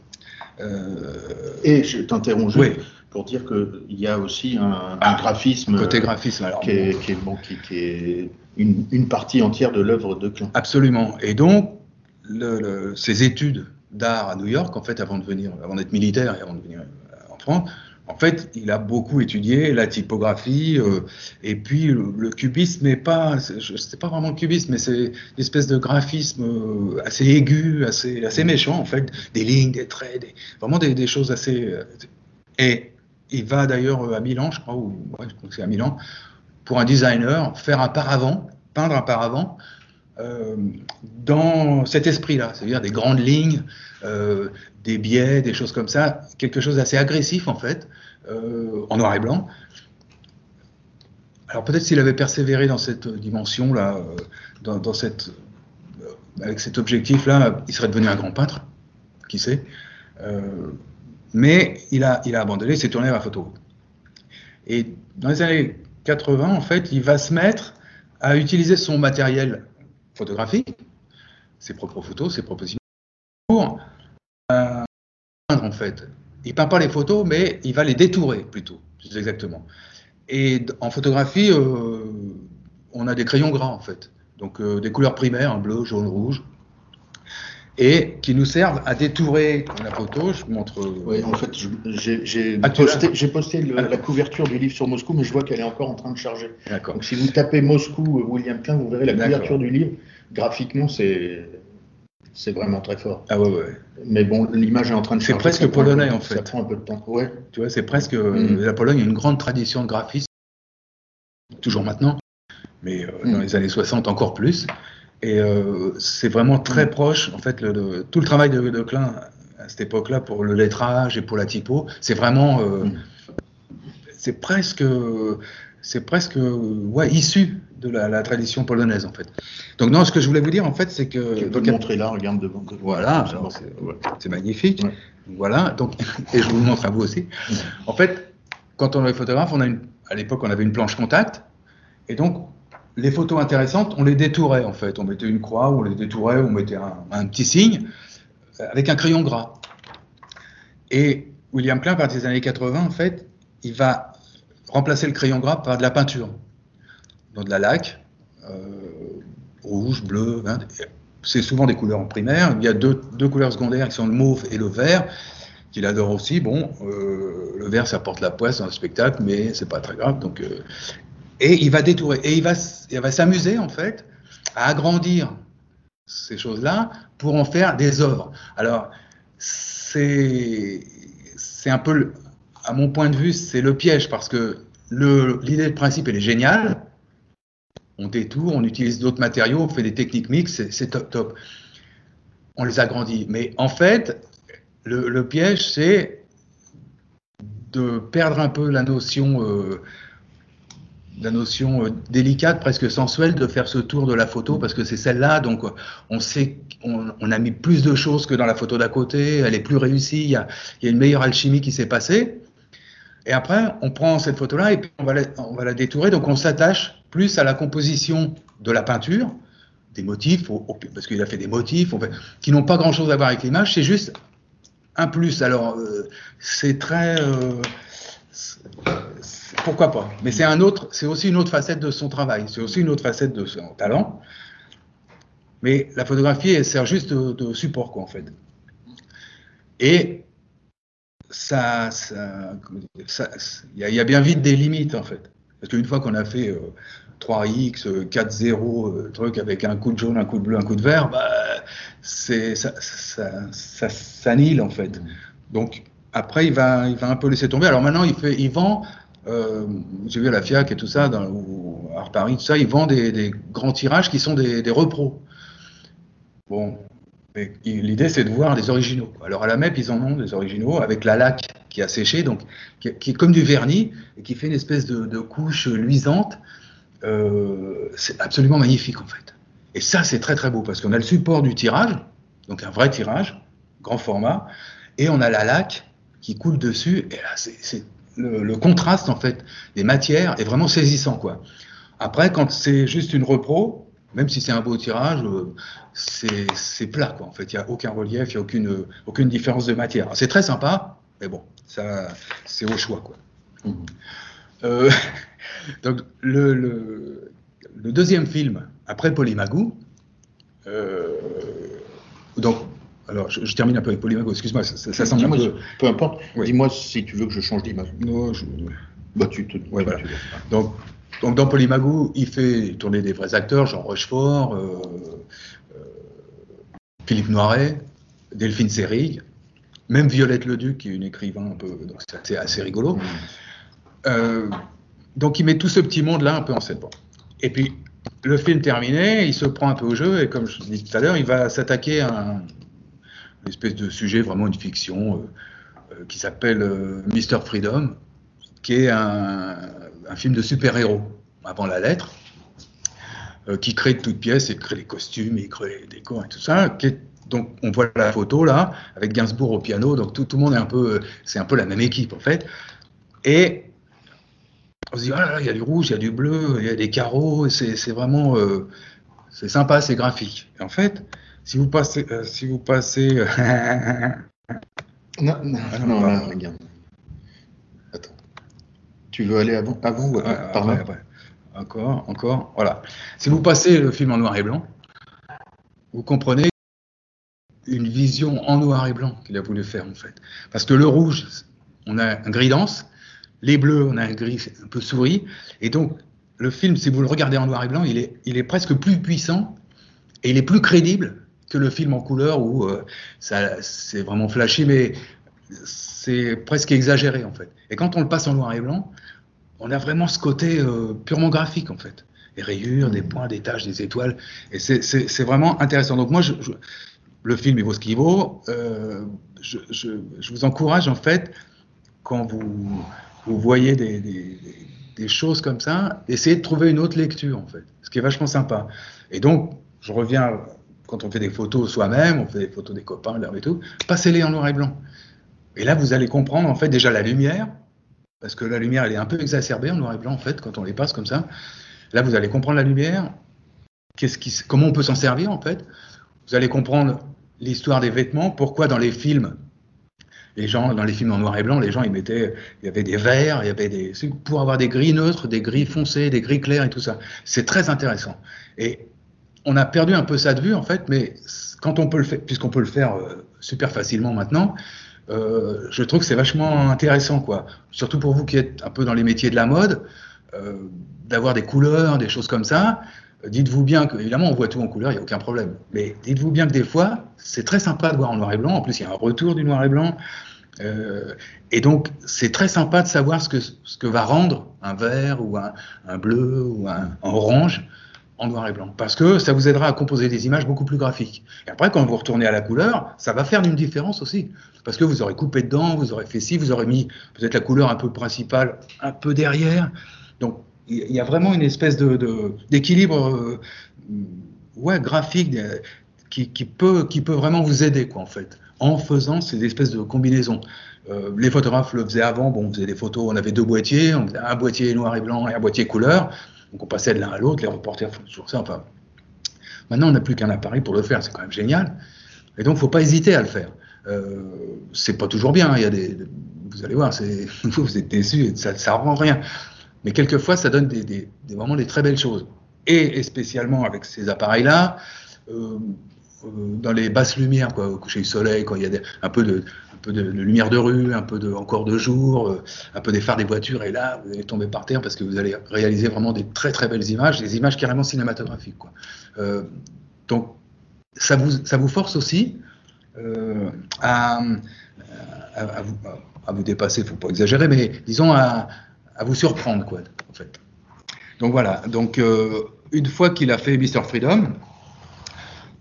Euh, Et je t'interromps. Oui. pour dire qu'il y a aussi un, ah, graphisme. Côté graphisme, alors. Qui est, qui est, bon, qui, qui est une, partie entière de l'œuvre de Klein. Absolument. Et donc, le, ces études d'art à New York, en fait, avant de venir, avant d'être militaire et avant de venir en France, en fait, il a beaucoup étudié la typographie euh, et puis le, cubisme, mais pas, c'est pas vraiment le cubisme, mais c'est une espèce de graphisme euh, assez aigu, assez, méchant en fait, des lignes, des traits, vraiment des, choses assez. Euh, et il va d'ailleurs à Milan, je crois, ou ouais, je crois que c'est à Milan, pour un designer, faire un paravent, peindre un paravent dans cet esprit-là, c'est-à-dire des grandes lignes, des biais, des choses comme ça, quelque chose d'assez agressif en fait, euh, en noir et blanc. Alors peut-être s'il avait persévéré dans cette dimension-là, euh, dans, cette, euh, avec cet objectif-là, il serait devenu un grand peintre, qui sait. mais il a, il a abandonné, s'est tourné vers la photo. Et dans les années 80, en fait, il va se mettre à utiliser son matériel photographique, ses propres photos, ses propres images, pour en fait. Il peint pas les photos, mais il va les détourer plutôt, exactement. Et en photographie, euh, on a des crayons gras en fait, donc euh, des couleurs primaires, bleu, jaune, rouge, et qui nous servent à détourer la photo. Je montre. Euh, oui, en fait, j'ai posté, posté la couverture du livre sur Moscou, mais je vois qu'elle est encore en train de charger. D'accord. Donc si vous tapez Moscou William Klein, vous verrez la couverture du livre. Graphiquement, c'est c'est vraiment très fort. Ah ouais, ouais. Mais bon, l'image est en train de C'est presque polonais en fait. Ça prend un peu de temps. Ouais. Tu vois, c'est presque. Mm. La Pologne a une grande tradition de graphisme, toujours maintenant, mais euh, dans mm. les années 60 encore plus. Et euh, c'est vraiment très mm. proche. En fait, le, tout le travail de, de, Klein à cette époque-là pour le lettrage et pour la typo, c'est vraiment. Euh, c'est presque. C'est presque ouais, issu de la, tradition polonaise en fait. Donc non, ce que je voulais vous dire en fait, c'est que tu peux le montrer là, regarde devant. Voilà, c'est magnifique. Voilà, donc et je vous le montre à vous aussi. En fait, quand on est photographe, on a une, à l'époque on avait une planche contact et donc les photos intéressantes, on les détourait en fait. On mettait une croix, on les détourait, on mettait un, petit signe avec un crayon gras. Et William Klein, à partir des années 80, en fait, il va remplacer le crayon gras par de la peinture dans de la laque, euh, rouge, bleu, hein, c'est souvent des couleurs en primaire. Il y a deux, couleurs secondaires qui sont le mauve et le vert, qu'il adore aussi. Bon, euh, le vert, ça porte la poisse dans le spectacle, mais c'est pas très grave. Donc, euh, et il va détourer, et il va, il va s'amuser en fait à agrandir ces choses-là pour en faire des œuvres. Alors, c'est, un peu, à mon point de vue, c'est le piège parce que l'idée de principe, elle est géniale, on détourne, on utilise d'autres matériaux, on fait des techniques mixtes, c'est top, top. On les agrandit. Mais en fait, le, piège, c'est de perdre un peu la notion, euh, la notion euh, délicate, presque sensuelle, de faire ce tour de la photo, parce que c'est celle-là, donc on sait qu'on a mis plus de choses que dans la photo d'à côté, elle est plus réussie, il y a, une meilleure alchimie qui s'est passée. Et après, on prend cette photo-là et on va, on va la détourer, donc on s'attache plus à la composition de la peinture, des motifs, parce qu'il a fait des motifs, qui n'ont pas grand-chose à voir avec l'image, c'est juste un plus. Alors, euh, c'est très... Euh, pourquoi pas Mais c'est un autre, c'est aussi une autre facette de son travail, c'est aussi une autre facette de son talent. Mais la photographie, elle sert juste de, support, quoi, en fait. Et ça, il y, a bien vite des limites, en fait. Parce qu'une fois qu'on a fait euh, 3x, 4-0, euh, truc avec un coup de jaune, un coup de bleu, un coup de vert, bah, c'est, ça, ça, ça, en fait. Donc après, il va, il va un peu laisser tomber. Alors maintenant, il, fait, il vend, euh, j'ai vu à la FIAC et tout ça, à Paris, tout ça, il vend des, grands tirages qui sont des, des repros. Bon, l'idée c'est de voir des originaux. Alors à la MEP, ils en ont des originaux avec la laque qui a séché, donc qui, est comme du vernis et qui fait une espèce de, de couche luisante euh, c'est absolument magnifique en fait. Et ça, c'est très très beau parce qu'on a le support du tirage, donc un vrai tirage, grand format, et on a la laque qui coule dessus. Et là, c'est le, contraste en fait des matières est vraiment saisissant quoi. Après, quand c'est juste une repro, même si c'est un beau tirage, euh, c'est plat quoi. En fait, il n'y a aucun relief, il n'y a aucune, aucune différence de matière. C'est très sympa, mais bon, Ça, c'est au choix, quoi. Mhm. Euh, donc, le, le, deuxième film, après Polymagou, euh, donc, alors, je, termine un peu avec Polymagou, excuse-moi, ça, ça semble un peu... Peu importe, dis-moi si tu veux que je change d'image. Non, je... Bah, tu te... Ouais, voilà. donc, donc, dans Polymagou, il fait tourner des vrais acteurs, Jean Rochefort, euh, Philippe Noiret, Delphine Seyrig, même Violette Leduc, qui est une écrivain un peu, donc c'est assez, rigolo. Mmh. Euh, donc il met tout ce petit monde-là un peu en scène. Et puis, le film terminé, il se prend un peu au jeu, et comme je disais tout à l'heure, il va s'attaquer à un, une espèce de sujet, vraiment une fiction, euh, euh, qui s'appelle Mr. Freedom, qui est un, film de super-héros, avant la lettre, qui crée de toutes pièces, et crée les costumes, et crée les décors et tout ça, donc on voit la photo là, avec Gainsbourg au piano, donc tout, tout le monde est un peu, c'est un peu la même équipe en fait. Et on se dit, là, il y a du rouge, il y a du bleu, il y a des carreaux, c'est vraiment, euh, c'est sympa, c'est graphique. En fait, si vous passez, euh, si vous passez. Euh, non, non, ah, non, là, regarde. Attends. Tu veux aller avant, avant ou après, Encore, encore, voilà. Si vous passez le film en noir et blanc, vous comprenez une vision en noir et blanc qu'il a voulu faire en fait. Parce que le rouge, on a un gris dense, les bleus, on a un gris un peu souris. Et donc, le film, si vous le regardez en noir et blanc, il est, il est presque plus puissant et il est plus crédible que le film en couleur où euh, ça, c'est vraiment flashy, mais c'est presque exagéré en fait. Et quand on le passe en noir et blanc, on a vraiment ce côté euh, purement graphique en fait. Des rayures, des points, des taches, des étoiles. Et c'est vraiment intéressant. Donc moi, le film, il vaut ce qu'il vaut. Euh, je, je, vous encourage en fait, quand vous, vous voyez des, des, choses comme ça, essayez de trouver une autre lecture, en fait, ce qui est vachement sympa. Et donc, je reviens, quand on fait des photos soi-même, on fait des photos des copains, et tout, passez-les en noir et blanc. Et là, vous allez comprendre, en fait, déjà la lumière, parce que la lumière, elle est un peu exacerbée en noir et blanc, en fait, quand on les passe comme ça. Là, vous allez comprendre la lumière, qu'est-ce comment on peut s'en servir, en fait. Vous allez comprendre l'histoire des vêtements, pourquoi dans les films, les gens, dans les films en noir et blanc, les gens, ils mettaient, il y avait des verts, il y avait des, pour avoir des gris neutres, des gris foncés, des gris clairs et tout ça. C'est très intéressant. Et on a perdu un peu ça de vue, en fait, mais quand on peut le faire, puisqu'on peut le faire euh, super facilement maintenant, euh, je trouve que c'est vachement intéressant, quoi. Surtout pour vous qui êtes un peu dans les métiers de la mode, euh, d'avoir des couleurs, des choses comme ça. Dites-vous bien que, évidemment, on voit tout en couleur, il n'y a aucun problème. Mais dites-vous bien que des fois, c'est très sympa de voir en noir et blanc. En plus, il y a un retour du noir et blanc. Et donc, c'est très sympa de savoir ce que va rendre un vert ou un, bleu ou un, orange en noir et blanc. Parce que ça vous aidera à composer des images beaucoup plus graphiques. Et après, quand vous retournez à la couleur, ça va faire une différence aussi. Parce que vous aurez coupé dedans, vous aurez fait ci, vous aurez mis peut-être la couleur un peu principale un peu derrière. Donc, il y a vraiment une espèce d'équilibre de, euh, ouais, graphique qui, peut, qui peut vraiment vous aider, quoi, en fait, en faisant ces espèces de combinaisons. Euh, les photographes le faisaient avant, bon, on faisait des photos, on avait deux boîtiers, on un boîtier noir et blanc et un boîtier couleur, donc on passait de l'un à l'autre, les reporters font toujours ça, enfin. Maintenant, on n'a plus qu'un appareil pour le faire, c'est quand même génial. Et donc, il ne faut pas hésiter à le faire. Euh, c'est pas toujours bien, il y a des, vous allez voir, vous êtes déçus, ça ne rend rien. Mais quelquefois, ça donne des, des, vraiment des très belles choses. Et, spécialement avec ces appareils-là, euh, euh, dans les basses lumières, quoi, au coucher du soleil, quand il y a un, peu de, peu de, lumière de rue, un peu de, encore de jour, euh, un peu des phares des voitures, et là, vous allez tomber par terre parce que vous allez réaliser vraiment des très très belles images, des images carrément cinématographiques. Quoi. Euh, donc, ça vous, ça vous force aussi euh, à, à, vous, à vous dépasser, il ne faut pas exagérer, mais disons à, vous surprendre, quoi, en fait. Donc voilà, donc une fois qu'il a fait Mr. Freedom,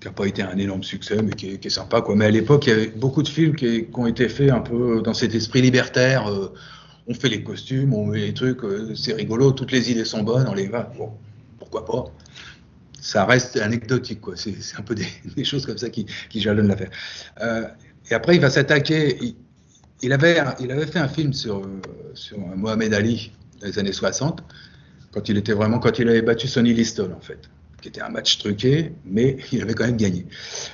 qui n'a pas été un énorme succès, mais qui est, sympa, quoi. Mais à l'époque, il y avait beaucoup de films qui, ont été faits un peu dans cet esprit libertaire. Euh, on fait les costumes, on met les trucs, euh, c'est rigolo, toutes les idées sont bonnes, on les va. Bon, pourquoi pas Ça reste anecdotique, quoi. C'est un peu des, choses comme ça qui, jalonnent l'affaire. et après, il va s'attaquer il avait, fait un film sur, sur Mohamed Ali dans les années 60, quand il était vraiment, quand il avait battu Sonny Liston, en fait, qui était un match truqué, mais il avait quand même gagné.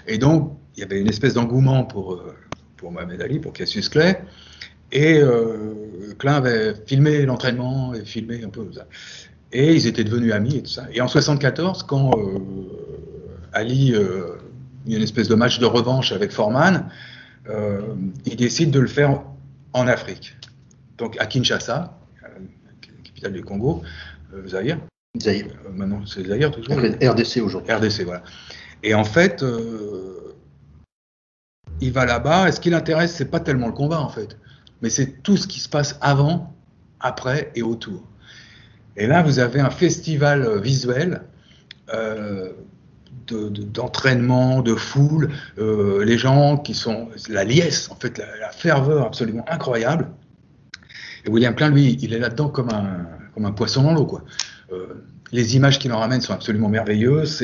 Et donc, il y avait une espèce d'engouement pour, euh, pour Mohamed Ali, pour Cassius Clay. Et euh, Klein avait filmé l'entraînement et filmé un peu ça. Et ils étaient devenus amis et tout ça. Et en 74, quand euh, Ali, euh, une espèce de match de revanche avec Foreman, il décide de le faire en Afrique. Donc à Kinshasa, capitale du Congo, Zaïre. Zaïre. maintenant, c'est Zaïre toujours. RDC aujourd'hui. RDC, voilà. Et en fait, il va là-bas, et ce qui l'intéresse, c'est pas tellement le combat en fait, mais c'est tout ce qui se passe avant, après et autour. Et là, vous avez un festival euh, visuel euh, d'entraînement, de, foule, euh, les gens qui sont la liesse, en fait, la, ferveur absolument incroyable. Et William Klein, lui, il est là-dedans comme un, comme un poisson dans l'eau, quoi. Les images qu'il en ramène sont absolument merveilleuses.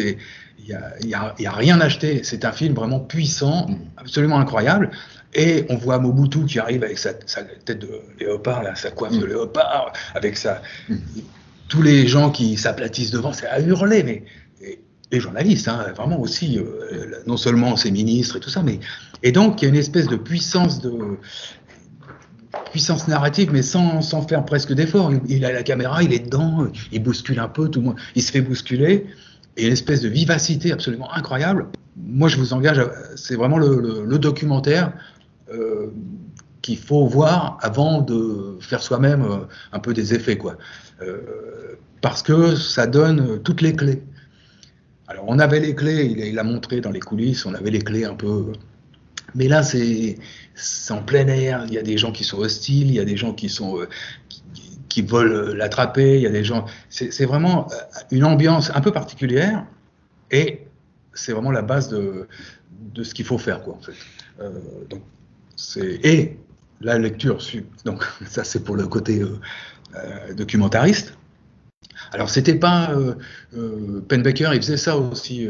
Il n'y a, y a, rien acheté. C'est un film vraiment puissant, absolument incroyable. Et on voit Mobutu qui arrive avec sa, tête de léopard, là, sa coiffe de léopard, avec sa, tous les gens qui s'aplatissent devant, c'est à hurler, mais les journalistes, hein, vraiment aussi, euh, non seulement ces ministres et tout ça, mais et donc il y a une espèce de puissance de puissance narrative, mais sans, sans faire presque d'effort. Il, a la caméra, il est dedans, il bouscule un peu, tout le monde, il se fait bousculer, et une espèce de vivacité absolument incroyable. Moi, je vous engage, c'est vraiment le, documentaire euh, qu'il faut voir avant de faire soi-même euh, un peu des effets, quoi. Euh, parce que ça donne toutes les clés. Alors, on avait les clés, il a, montré dans les coulisses, on avait les clés un peu. Mais là, c'est en plein air, il y a des gens qui sont hostiles, il y a des gens qui sont. Euh, qui, veulent l'attraper, il y a des gens. C'est vraiment une ambiance un peu particulière et c'est vraiment la base de, de ce qu'il faut faire, quoi, en fait. donc, et la lecture, donc ça c'est pour le côté euh, euh, documentariste. Alors c'était pas euh, euh Penbaker, il faisait ça aussi.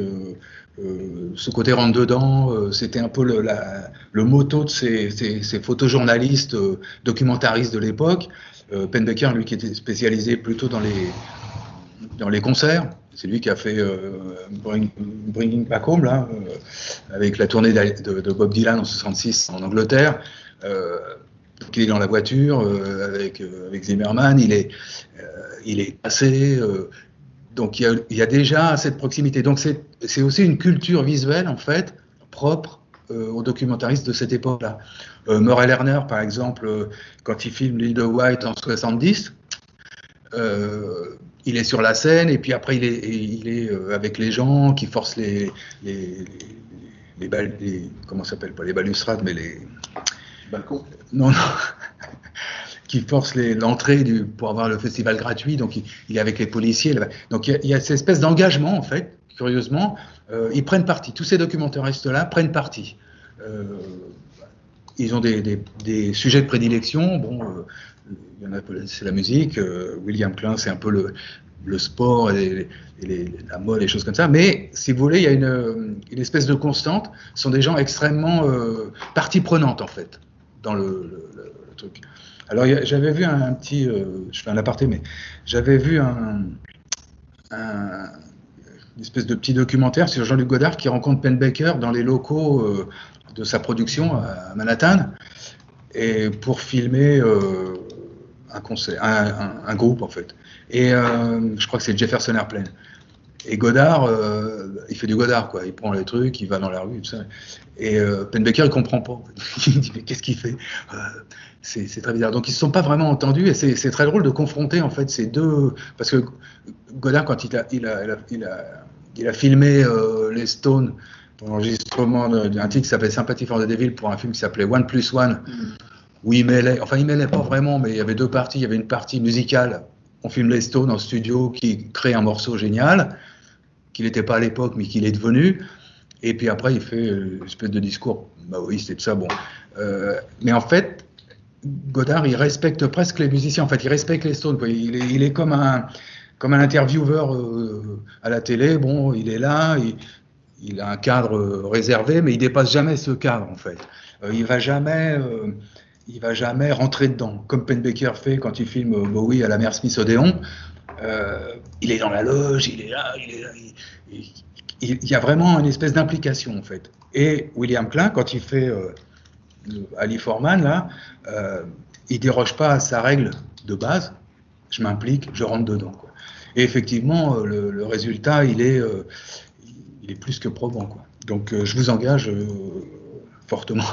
Ce côté rentre dedans, c'était un peu le, la, motto de ces, photojournalistes documentaristes de l'époque. Penbaker, lui, qui était spécialisé plutôt dans les, concerts, c'est lui qui a fait Bringing Back Home, là, avec la tournée de, Bob Dylan en 66 en Angleterre. Euh, donc il est dans la voiture euh, avec, euh, avec Zimmerman, il est, il est passé. donc il y, a, il y, a, déjà cette proximité. Donc c'est aussi une culture visuelle en fait propre aux documentaristes de cette époque-là. Murray Lerner, par exemple, quand il filme l'île de White en 70, il est sur la scène et puis après il est, il est avec les gens qui forcent les, les, les, les comment s'appelle pas les balustrades mais les balcon Non, non. qui force l'entrée pour avoir le festival gratuit. Donc, il, est avec les policiers. Donc, il y a, cette espèce d'engagement, en fait, curieusement. Euh, ils prennent parti. Tous ces documentaristes-là prennent parti. Euh, ils ont des, sujets de prédilection. Bon, euh, c'est la musique. William Klein, c'est un peu le, sport et, la mode, les choses comme ça. Mais si vous voulez, il y a une, espèce de constante. Ce sont des gens extrêmement partie prenante, en fait dans le, truc. Alors j'avais vu un, petit, euh, je fais un aparté, mais j'avais vu un, une espèce de petit documentaire sur Jean-Luc Godard qui rencontre Penn Baker dans les locaux euh, de sa production à Manhattan et pour filmer euh, un concert, un, groupe en fait. Et je crois que c'est Jefferson Airplane. Et Godard, il fait du Godard, quoi. Il prend les trucs, il va dans la rue, tout ça. Et euh, Penbaker, il comprend pas. il dit, mais qu'est-ce qu'il fait? Euh, C'est très bizarre. Donc, ils se sont pas vraiment entendus, et c'est très drôle de confronter, en fait, ces deux. Parce que Godard, quand il a, il a, il a, il a, filmé euh, les Stones pour l'enregistrement d'un titre qui s'appelait Sympathy for the Devil pour un film qui s'appelait One Plus One, mm. où il mêlait, enfin, il mêlait pas vraiment, mais il y avait deux parties. Il y avait une partie musicale. On filme les Stones en studio qui crée un morceau génial, qu'il n'était pas à l'époque, mais qu'il est devenu. Et puis après, il fait euh, une espèce de discours maoïste et tout ça. Bon. Euh, mais en fait, Godard, il respecte presque les musiciens. En fait, il respecte les Stones. Il, est, comme un, comme un intervieweur euh, à la télé. Bon, il est là, il, a un cadre réservé, mais il dépasse jamais ce cadre, en fait. il va jamais. il va jamais rentrer dedans, comme Penn Baker fait quand il filme Bowie à la mer Smith Odéon. Il est dans la loge, il est là, il est là, il y a vraiment une espèce d'implication en fait. Et William Klein, quand il fait euh, Ali Forman, là, euh, il déroge pas à sa règle de base. Je m'implique, je rentre dedans. Et effectivement, euh, le, résultat, il est, euh, plus que probant. Donc, je vous engage fortement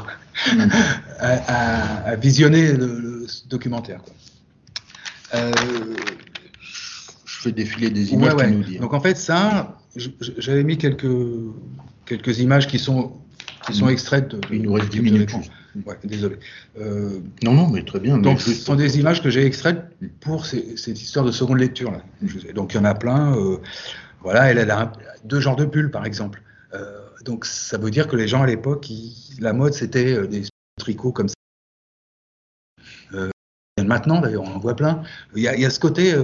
à, visionner le, documentaire. Fais défiler des images ouais, nous Donc, en fait, ça, j'avais mis quelques, quelques images qui sont qui sont extraites de. Il nous reste 10 minutes. Ouais, désolé. Euh, non, non, mais très bien. Donc, ce sont des images que j'ai extraites pour cette histoire de seconde lecture. Là. Donc, il y en a plein. Euh, voilà, elle, elle a deux genres de pulls, par exemple. Euh, donc, ça veut dire que les gens à l'époque, la mode, c'était des tricots comme ça. maintenant, d'ailleurs, on en voit plein. Il y a, il y a ce côté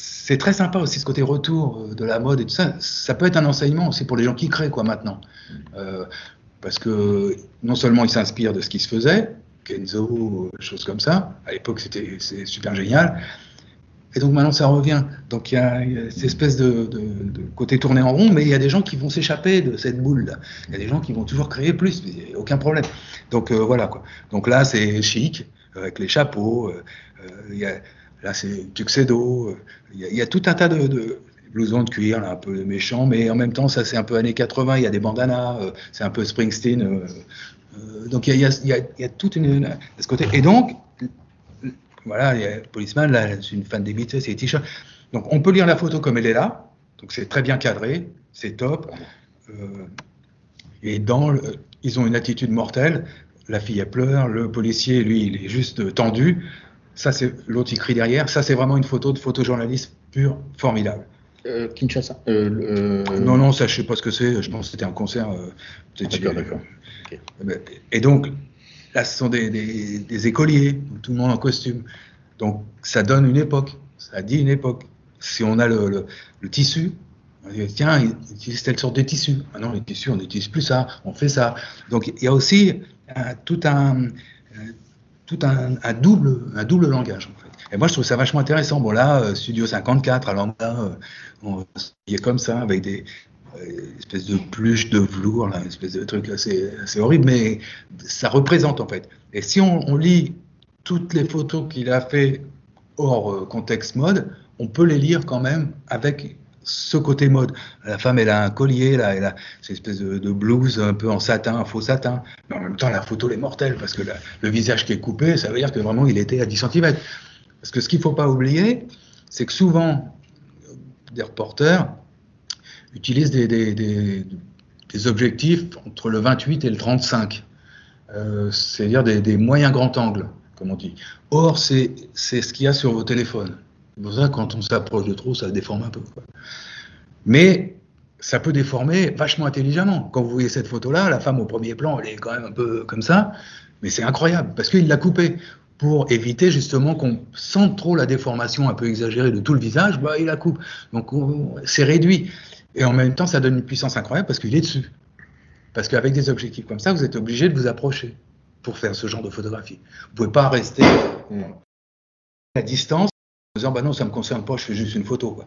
c'est très sympa aussi ce côté retour euh, de la mode et tout ça. Ça peut être un enseignement aussi pour les gens qui créent quoi maintenant, euh, parce que non seulement ils s'inspirent de ce qui se faisait, Kenzo, choses comme ça. À l'époque c'était super génial. Et donc maintenant ça revient. Donc il y a, cette espèce de, côté tourné en rond, mais il y a des gens qui vont s'échapper de cette boule. -là. Il y a des gens qui vont toujours créer plus, aucun problème. Donc euh, voilà quoi. Donc là c'est chic avec les chapeaux. il y a, Là, c'est Tuxedo. Il y, a tout un tas de, blousons de cuir, là, un peu méchant, mais en même temps, ça, c'est un peu années 80. Il y a des bandanas, euh, c'est un peu Springsteen. Euh, euh, donc, il y, a, y a, ce côté. Et donc, voilà, il y a Policeman, là, c'est une fan des Beatles, c'est les t-shirts. Donc, on peut lire la photo comme elle est là. Donc, c'est très bien cadré, c'est top. et dans ils ont une attitude mortelle. La fille, elle pleure, le policier, lui, il est juste tendu. Ça, c'est l'autre qui crie derrière. Ça, c'est vraiment une photo de photojournaliste pur, formidable. Euh, Kinshasa euh, euh, Non, non, ça, je sais pas ce que c'est. Je pense que c'était un concert. Ah, d'accord, d'accord. Et donc, là, ce sont des, écoliers, tout le monde en costume. Donc, ça donne une époque. Ça dit une époque. Si on a le, tissu, on dit, tiens, ils utilisent telle sorte de tissu. Ah non, les tissus, on n'utilise plus ça, on fait ça. Donc, il y a aussi tout un tout un, double, un double langage. En fait. Et moi, je trouve ça vachement intéressant. Bon, là, euh, Studio 54, alors là, euh, il est comme ça, avec des euh, espèces de pluches de velours, là, une espèce de truc assez, assez, horrible, mais ça représente en fait. Et si on, lit toutes les photos qu'il a fait hors contexte mode, on peut les lire quand même avec ce côté mode. La femme, elle a un collier, là, elle a cette espèce de, blouse un peu en satin, un faux satin. Mais en même temps, la photo, elle est mortelle, parce que le visage qui est coupé, ça veut dire que vraiment, il était à 10 cm. Parce que ce qu'il ne faut pas oublier, c'est que souvent, des reporters utilisent des, objectifs entre le 28 et le 35. Euh, c'est-à-dire des, moyens grands angles, comme on dit. Or, c'est ce qu'il y a sur vos téléphones. C'est ça quand on s'approche de trop, ça déforme un peu. Mais ça peut déformer vachement intelligemment. Quand vous voyez cette photo-là, la femme au premier plan, elle est quand même un peu comme ça, mais c'est incroyable parce qu'il l'a coupée pour éviter justement qu'on sente trop la déformation un peu exagérée de tout le visage, bah, il la coupe. Donc c'est réduit. Et en même temps, ça donne une puissance incroyable parce qu'il est dessus. Parce qu'avec des objectifs comme ça, vous êtes obligé de vous approcher pour faire ce genre de photographie. Vous pouvez pas rester à distance disant bah non, ça me concerne pas, je fais juste une photo.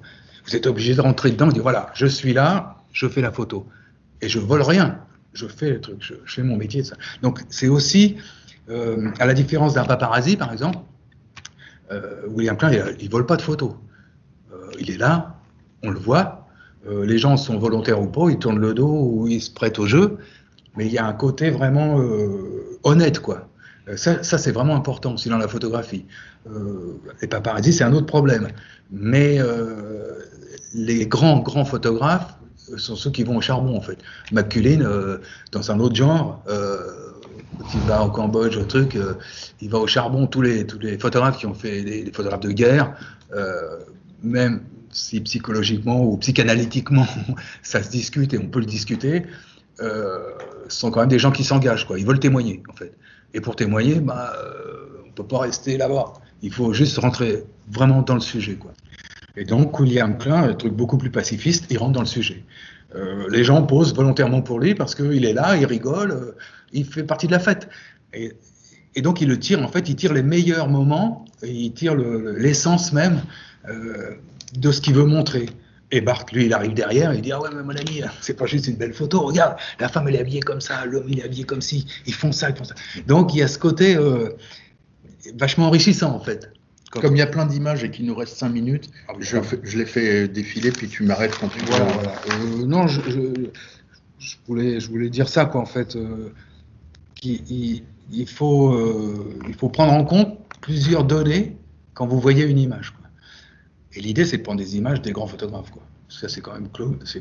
Vous êtes obligé de rentrer dedans et dire voilà, je suis là, je fais la photo. Et je vole rien, je fais le truc, je, fais mon métier. Ça. Donc c'est aussi, euh, à la différence d'un paparazzi par exemple, euh, William Klein, il, ne vole pas de photos. Euh, il est là, on le voit. les gens sont volontaires ou pas, ils tournent le dos ou ils se prêtent au jeu, mais il y a un côté vraiment honnête, quoi. Euh, ça, c'est vraiment important aussi dans la photographie. Euh, les paparazzis, c'est un autre problème. Mais euh, les grands, grands photographes sont ceux qui vont au charbon, en fait. McCullin, dans un autre genre, il va au Cambodge, au truc, il va au charbon. Tous les, tous les photographes qui ont fait des, photographes de guerre, même si psychologiquement ou psychanalytiquement ça se discute et on peut le discuter, sont quand même des gens qui s'engagent, quoi. Ils veulent témoigner, en fait. Et pour témoigner, bah, euh, on ne peut pas rester là-bas. Il faut juste rentrer vraiment dans le sujet. Quoi. Et donc, William Klein, un truc beaucoup plus pacifiste, il rentre dans le sujet. Euh, les gens posent volontairement pour lui parce qu'il est là, il rigole, euh, il fait partie de la fête. Et, donc, il le tire, en fait, il tire les meilleurs moments, il tire l'essence même de ce qu'il veut montrer. Et Bart, lui, il arrive derrière, il dit Ah ouais, mais mon ami, c'est pas juste une belle photo, regarde, la femme, elle est habillée comme ça, l'homme, il est habillé comme ci, ils font ça, ils font ça. Donc, il y a ce côté euh, vachement enrichissant, en fait. Comme il y a plein d'images et qu'il nous reste 5 minutes, ah je, je, les fais défiler, puis tu m'arrêtes quand tu. Voilà, voilà. Euh, non, je, je, voulais, je voulais dire ça, quoi, en fait. Euh, il, il, faut, euh, il faut prendre en compte plusieurs données quand vous voyez une image. Quoi. Et l'idée, c'est de prendre des images des grands photographes. Quoi. Ça, c'est quand même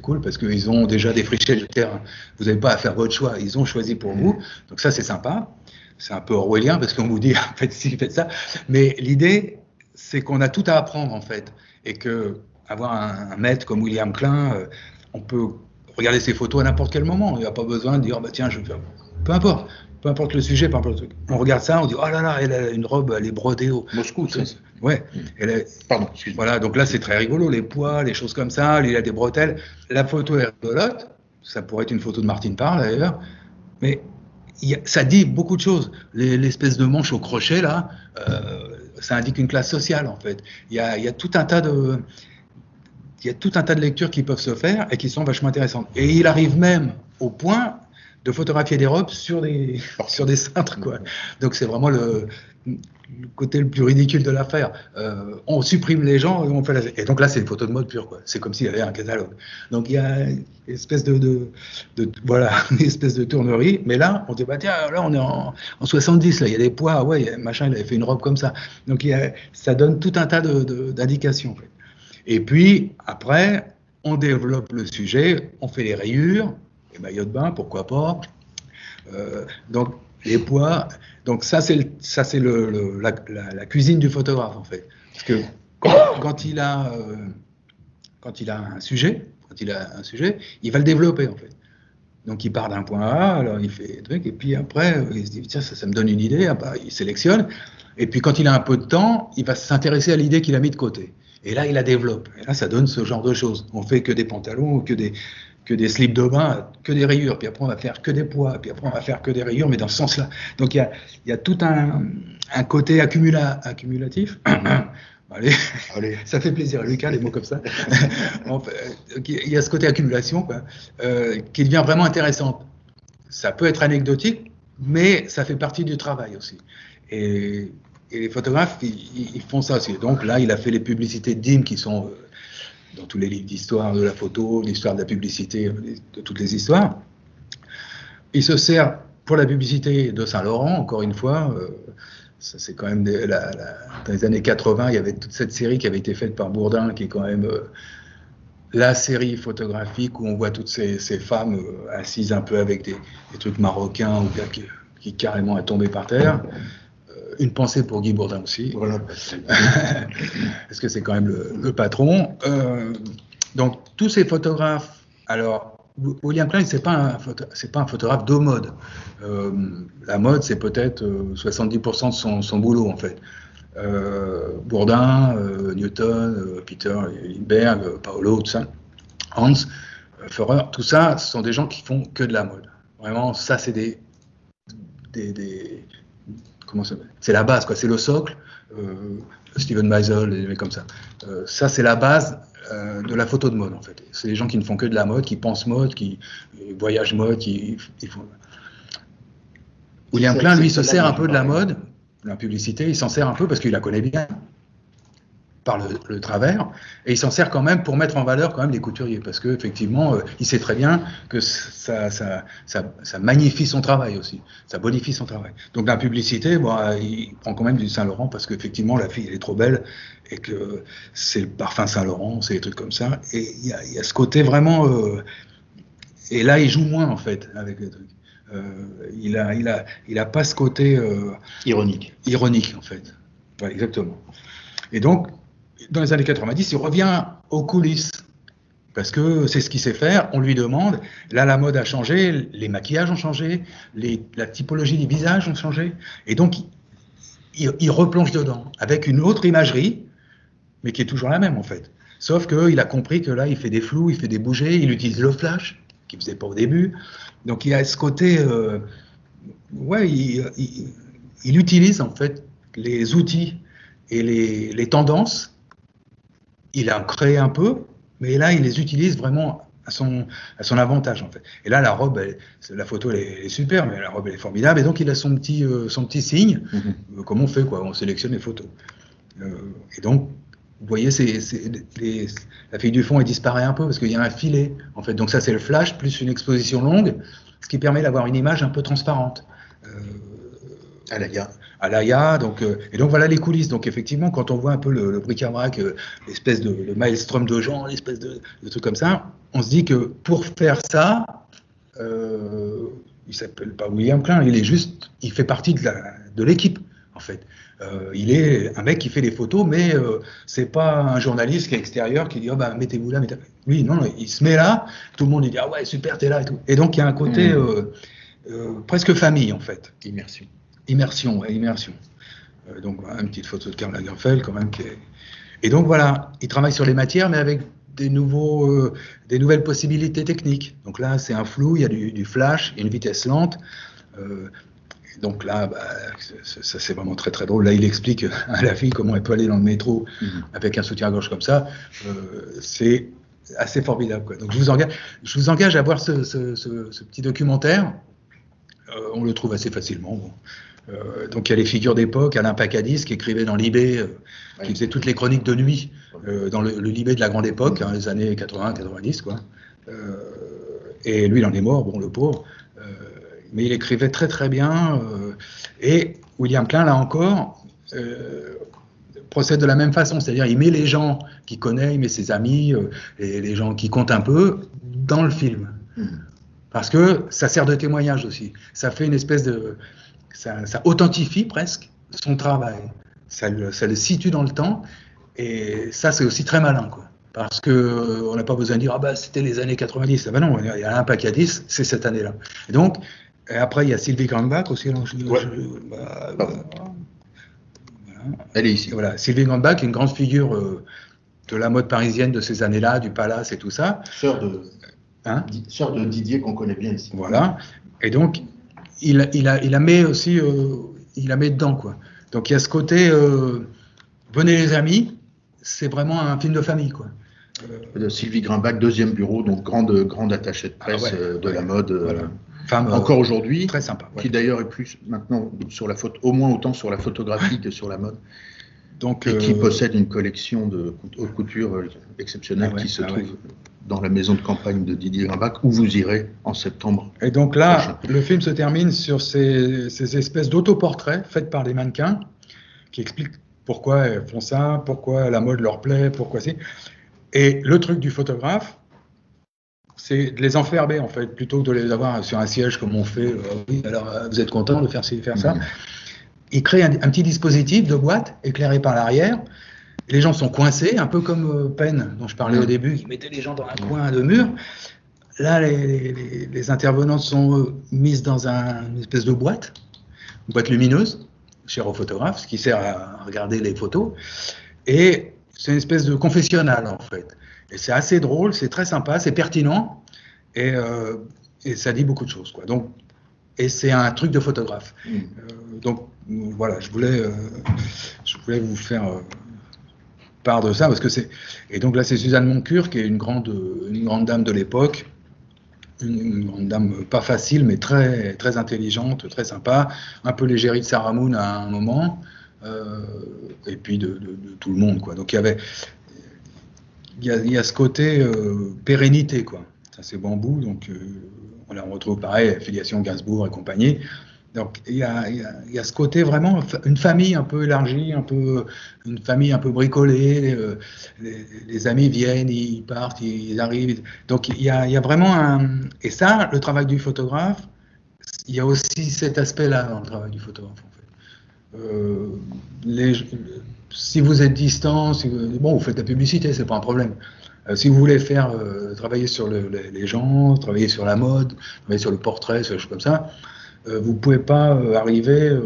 cool, parce qu'ils ont déjà défriché le terrain. Vous n'avez pas à faire votre choix, ils ont choisi pour vous. Donc ça, c'est sympa. C'est un peu orwellien parce qu'on vous dit, faites ci, faites ça. Mais l'idée, c'est qu'on a tout à apprendre, en fait. Et que avoir un, maître comme William Klein, euh, on peut regarder ses photos à n'importe quel moment. Il n'y a pas besoin de dire, bah, tiens, je vais. Peu importe peu importe le sujet, peu importe le truc. On regarde ça, on dit oh là là, elle a une robe, elle est brodée au Moscou. Ça. Ouais. Elle est... Pardon. Excuse-moi. Voilà, donc là c'est très rigolo, les poids, les choses comme ça. Il a des bretelles. La photo est rigolote. Ça pourrait être une photo de Martine Parle d'ailleurs, mais ça dit beaucoup de choses. L'espèce de manche au crochet là, euh, ça indique une classe sociale en fait. Il y a, il y a tout un tas de il y a tout un tas de lectures qui peuvent se faire et qui sont vachement intéressantes. Et il arrive même au point de photographier des robes sur des, sur des cintres. Quoi. Donc c'est vraiment le, le, côté le plus ridicule de l'affaire. Euh, on supprime les gens et on fait la... Et donc là, c'est une photo de mode pure. Quoi. C'est comme s'il y avait un catalogue. Donc il y a une espèce de, de, de, voilà, une espèce de tournerie. Mais là, on dit, bah tiens, là, on est en, en 70, là, il y a des poids. Ouais, machin, il avait fait une robe comme ça. Donc il y a, ça donne tout un tas d'indications. En fait. Et puis, après, on développe le sujet, on fait les rayures, les maillots de bain, pourquoi pas. Euh, donc, les poids. Donc, ça, c'est la, cuisine du photographe, en fait. Parce que quand, il a, euh, il a un sujet, quand il a un va le développer, en fait. Donc, il part d'un point A, alors il fait des trucs, et puis après, il se dit, tiens, ça, me donne une idée, ah bah, il sélectionne. Et puis, quand il a un peu de temps, il va s'intéresser à l'idée qu'il a mis de côté. Et là, il la développe. Et là, ça donne ce genre de choses. On fait que des pantalons que des, que des slips de bain, que des rayures, puis après on va faire que des poids, puis après on va faire que des rayures, mais dans ce sens-là. Donc il y a, y a, tout un, un côté accumula, accumulatif. Allez, Allez, ça fait plaisir, Lucas, les mots comme ça. il y a ce côté accumulation quoi, euh, qui devient vraiment intéressant. Ça peut être anecdotique, mais ça fait partie du travail aussi. Et, et les photographes, ils, ils, font ça aussi. Donc là, il a fait les publicités DIM qui sont euh, dans tous les livres d'histoire de la photo, l'histoire de la publicité, de toutes les histoires. Il se sert pour la publicité de Saint-Laurent, encore une fois. Euh, c'est quand même dans les années 80, il y avait toute cette série qui avait été faite par Bourdin, qui est quand même euh, la série photographique où on voit toutes ces, femmes euh, assises un peu avec des, trucs marocains ou bien qui, qui carrément est tombé par terre une pensée pour Guy Bourdin aussi. Voilà. Parce que c'est quand même le, patron? Euh, donc, tous ces photographes, alors, William Klein, c'est pas c'est pas un photographe de mode. Euh, la mode, c'est peut-être 70% euh, de son, son, boulot, en fait. Bourdin, Newton, Peter Lindbergh, Paolo, tout ça, Hans, Führer, tout ça, ce sont des gens qui font que de la mode. Vraiment, ça, c'est des, des c'est la base, quoi. C'est le socle. Euh, Steven Meisel, des mecs comme ça. Euh, ça, c'est la base euh, de la photo de mode, en fait. C'est les gens qui ne font que de la mode, qui pensent mode, qui voyagent mode, qui, font. William Klein, lui, se sert un peu de la mode, la publicité, il s'en sert un peu parce qu'il la connaît bien par le, travers, et il s'en sert quand même pour mettre en valeur quand même les couturiers, parce qu'effectivement, euh, il sait très bien que ça, ça, ça, magnifie son travail aussi, ça bonifie son travail. Donc la publicité, bon, euh, il prend quand même du Saint-Laurent, parce qu'effectivement, la fille, elle est trop belle, et que c'est le parfum Saint-Laurent, c'est des trucs comme ça, et il y a, y a, ce côté vraiment... Euh, et là, il joue moins, en fait, avec les trucs. il a, il a, il a pas ce côté ironique. Ironique, en fait. exactement. Et donc, dans les années 90, il revient aux coulisses. Parce que c'est ce qu'il sait faire, on lui demande. Là, la mode a changé, les maquillages ont changé, la typologie des visages ont changé. Et donc, il, replonge dedans, avec une autre imagerie, mais qui est toujours la même en fait. Sauf qu'il a compris que là, il fait des flous, il fait des bougées, il utilise le flash, qu'il ne faisait pas au début. Donc, il a ce côté. Euh, ouais, il, il, utilise en fait les outils et les tendances il a créé un peu, mais là, il les utilise vraiment à son, à son avantage, en fait. Et là, la robe, la photo, elle est, super, mais la robe, elle est formidable. Et donc, il a son petit, euh, son petit signe, mm-hmm. comme on fait, quoi? On sélectionne les photos. et donc, vous voyez, la fille du fond, elle disparaît un peu parce qu'il y a un filet, en fait. Donc ça, c'est le flash plus une exposition longue, ce qui permet d'avoir une image un peu transparente. Euh, à. À l'AIA, donc, euh, et donc voilà les coulisses. Donc effectivement, quand on voit un peu le, le bric-à-brac, euh, l'espèce de le maelstrom de gens, l'espèce de, de truc comme ça, on se dit que pour faire ça, euh, il s'appelle pas William Klein, il est juste, il fait partie de l'équipe, en fait. Euh, il est un mec qui fait des photos, mais euh, c'est pas un journaliste qui est extérieur qui dit oh, bah, mettez-vous là, mettez Oui, non, il se met là, tout le monde dit ah ouais super t'es là et tout. Et donc il y a un côté mmh. euh, presque famille en fait. Immersion. Immersion, ouais, immersion. donc une petite photo de Karl Lagerfeld quand même qui est... Et donc voilà, il travaille sur les matières, mais avec des, nouveaux, des nouvelles possibilités techniques. Donc là, c'est un flou, il y a du, du flash, il y a une vitesse lente. Euh, donc là, bah, ça, c'est vraiment très très drôle. Là, il explique à la fille comment elle peut aller dans le métro mhm. avec un soutien-gorge comme ça. Euh, c'est assez formidable. Donc je vous engage, je vous engage à voir ce, petit documentaire. Euh, on le trouve assez facilement. Euh, donc il y a les figures d'époque, Alain Pacadis qui écrivait dans Libé, qui faisait toutes les chroniques de nuit dans le, Libé de la grande époque, hein, les années 80-90 quoi. et lui, il en est mort, bon le pauvre mais il écrivait très très bien. Euh, et William Klein, là encore, euh, procède de la même façon, c'est-à-dire il met les gens qu'il connaît, il met ses amis, euh, et les gens qui comptent un peu, dans le film. Hmm. Parce que ça sert de témoignage aussi. Ça fait une espèce de... Ça, authentifie presque son travail. Ça le, ça le, situe dans le temps. Et ça, c'est aussi très malin. Quoi. Parce qu'on n'a pas besoin de dire, ah bah c'était les années 90. Ah bah non, il y a un paquet à 10, c'est cette année-là. Et donc, et après, il y a Sylvie Grandbach aussi. Bah, bah, Elle est ici. Voilà, Sylvie Grandbach, une grande figure euh, de la mode parisienne de ces années-là, du palace et tout ça. Sœur de, hein? Sœur de Didier qu'on connaît bien ici. Voilà. Et donc, il, il, a, il a mis aussi, euh, il la met dedans, quoi. Donc, il y a ce côté, euh, venez les amis, c'est vraiment un film de famille, quoi. Sylvie Grimbach, deuxième bureau, donc grande, grande attachée de presse ah de la mode. Voilà. Euh, encore aujourd'hui, très sympa, qui d'ailleurs est plus maintenant sur la au moins autant sur la photographie que sur la mode. Donc, et qui euh, possède une collection de haute couture euh, exceptionnelle ah qui se ah trouve dans la maison de campagne de Didier Grimbach, où vous irez en septembre. Et donc là, le film se termine sur ces, ces espèces d'autoportraits faits par des mannequins qui expliquent pourquoi elles font ça, pourquoi la mode leur plaît, pourquoi c'est. Et le truc du photographe, c'est de les enfermer en fait, plutôt que de les avoir sur un siège comme on fait. Euh, oui, alors euh, vous êtes content de faire ci, faire ça. Il crée un, petit dispositif de boîte éclairé par l'arrière. Les gens sont coincés, un peu comme euh, Penn dont je parlais au début, qui mettait les gens dans un coin de mur. Là, les, intervenants sont mises dans un, une espèce de boîte, une boîte lumineuse, cher au photographe, ce qui sert à regarder les photos. Et c'est une espèce de confessionnal en fait. Et c'est assez drôle, c'est très sympa, c'est pertinent et, euh, et, ça dit beaucoup de choses. Quoi. Donc, et c'est un truc de photographe. Mm. Euh, donc voilà, je voulais, euh, je voulais vous faire part de ça parce que c'est. Et donc là, c'est Suzanne Moncure qui est une grande, une grande dame de l'époque. Une, grande dame pas facile, mais très, très intelligente, très sympa, un peu légérie de Sarah Moon à un moment, et puis de, tout le monde. Quoi. Donc il y avait, il y, a, ce côté euh, pérennité, quoi. Ça, c'est bambou, donc euh, on, on retrouve pareil, filiation Gainsbourg et compagnie. Donc il y, a, ce côté vraiment une famille un peu élargie, un peu une famille un peu bricolée. Euh, les, amis viennent, ils partent, ils arrivent. Donc il y, y a vraiment un et ça, le travail du photographe, il y a aussi cet aspect-là dans le travail du photographe. En fait. Euh, si vous êtes distant, vous, bon, vous faites la publicité, c'est pas un problème. Euh, si vous voulez faire travailler sur le, les, gens, travailler sur la mode, travailler sur le portrait, des choses comme ça, euh, vous pouvez pas euh, arriver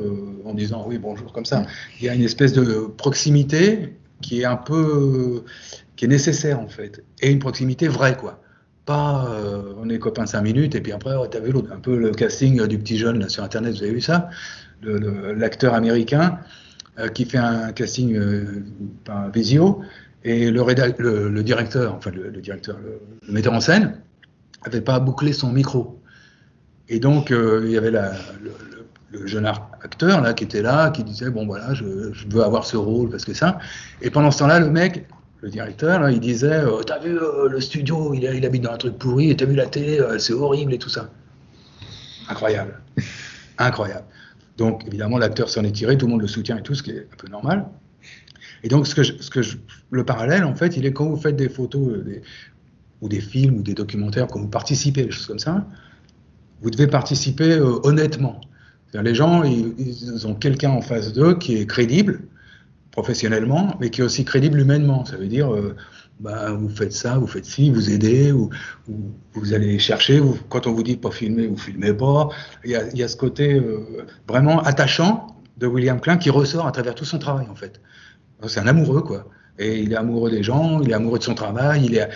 en disant oui bonjour comme ça. Il y a une espèce de proximité qui est un peu qui est nécessaire en fait, et une proximité vraie quoi. Pas on est copains cinq minutes et puis après oh, t'as vu l'autre. Un peu le casting du petit jeune sur internet, vous avez vu ça, l'acteur américain euh, qui fait un casting euh, par visio. Et le, le, directeur, enfin le, directeur, le, metteur en scène, avait pas bouclé son micro. Et donc, euh, il y avait la, le, jeune acteur là qui était là, qui disait bon voilà, je, veux avoir ce rôle parce que ça. Et pendant ce temps-là, le mec, le directeur, là, il disait euh, t'as vu euh, le studio, il, il, habite dans un truc pourri, et t'as vu la télé, c'est horrible et tout ça. Incroyable, incroyable. Donc évidemment, l'acteur s'en est tiré, tout le monde le soutient et tout, ce qui est un peu normal. Et donc, ce que, ce que le parallèle, en fait, il est quand vous faites des photos euh, ou des films ou des documentaires, quand vous participez, des choses comme ça, vous devez participer euh, honnêtement. Les gens, ils, ont quelqu'un en face d'eux qui est crédible professionnellement, mais qui est aussi crédible humainement. Ça veut dire, euh, bah, vous faites ça, vous faites ci, vous aidez, ou, vous allez chercher. quand on vous dit pas filmer, vous filmez pas. Il y a, ce côté vraiment attachant de William Klein qui ressort à travers tout son travail, en fait. C'est un amoureux, quoi. Et il est amoureux des gens, il est amoureux de son travail, il est...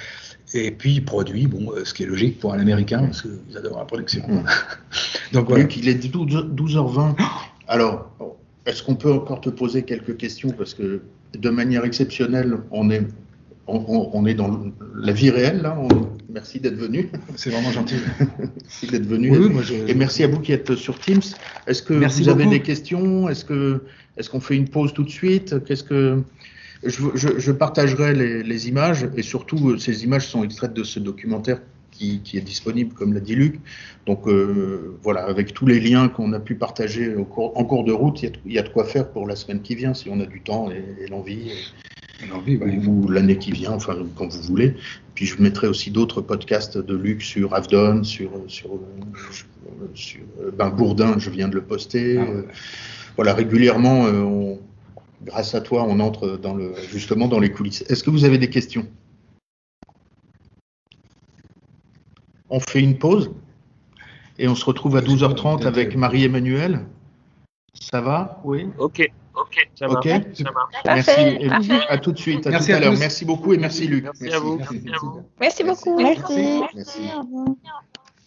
et puis il produit, bon, euh, ce qui est logique pour un Américain, parce qu'ils adorent la production. Mm. Donc voilà. il est 12, h 20 Alors, est-ce qu'on peut encore te poser quelques questions? Parce que de manière exceptionnelle, on est, on, est dans la vie réelle, là. Merci d'être venu. C'est vraiment gentil. merci d'être venu. Et merci à vous qui êtes sur Teams. Est-ce que vous avez des questions? Est-ce qu'on fait une pause tout de suite? Qu'est-ce que je, partagerai les, images et surtout euh, ces images sont extraites de ce documentaire qui, est disponible, comme l'a dit Luc. Donc euh, voilà, avec tous les liens qu'on a pu partager en cours de route, il y, a, de quoi faire pour la semaine qui vient si on a du temps et, l'envie. L'envie, ou l'année qui vient, enfin quand vous voulez. Puis je mettrai aussi d'autres podcasts de Luc sur Avdon, sur, sur, sur, ben, Bourdin, je viens de le poster. Ah voilà, régulièrement, euh, grâce à toi, on entre dans le, justement dans les coulisses. Est-ce que vous avez des questions? On fait une pause et on se retrouve à 12h30 avec Marie-Emmanuelle. Ça va? Oui. Ok. Ok, ça marche. Merci. À tout de suite. À merci tout à, l'heure. Merci beaucoup et merci Luc. Merci, à vous. Merci, beaucoup. merci. merci.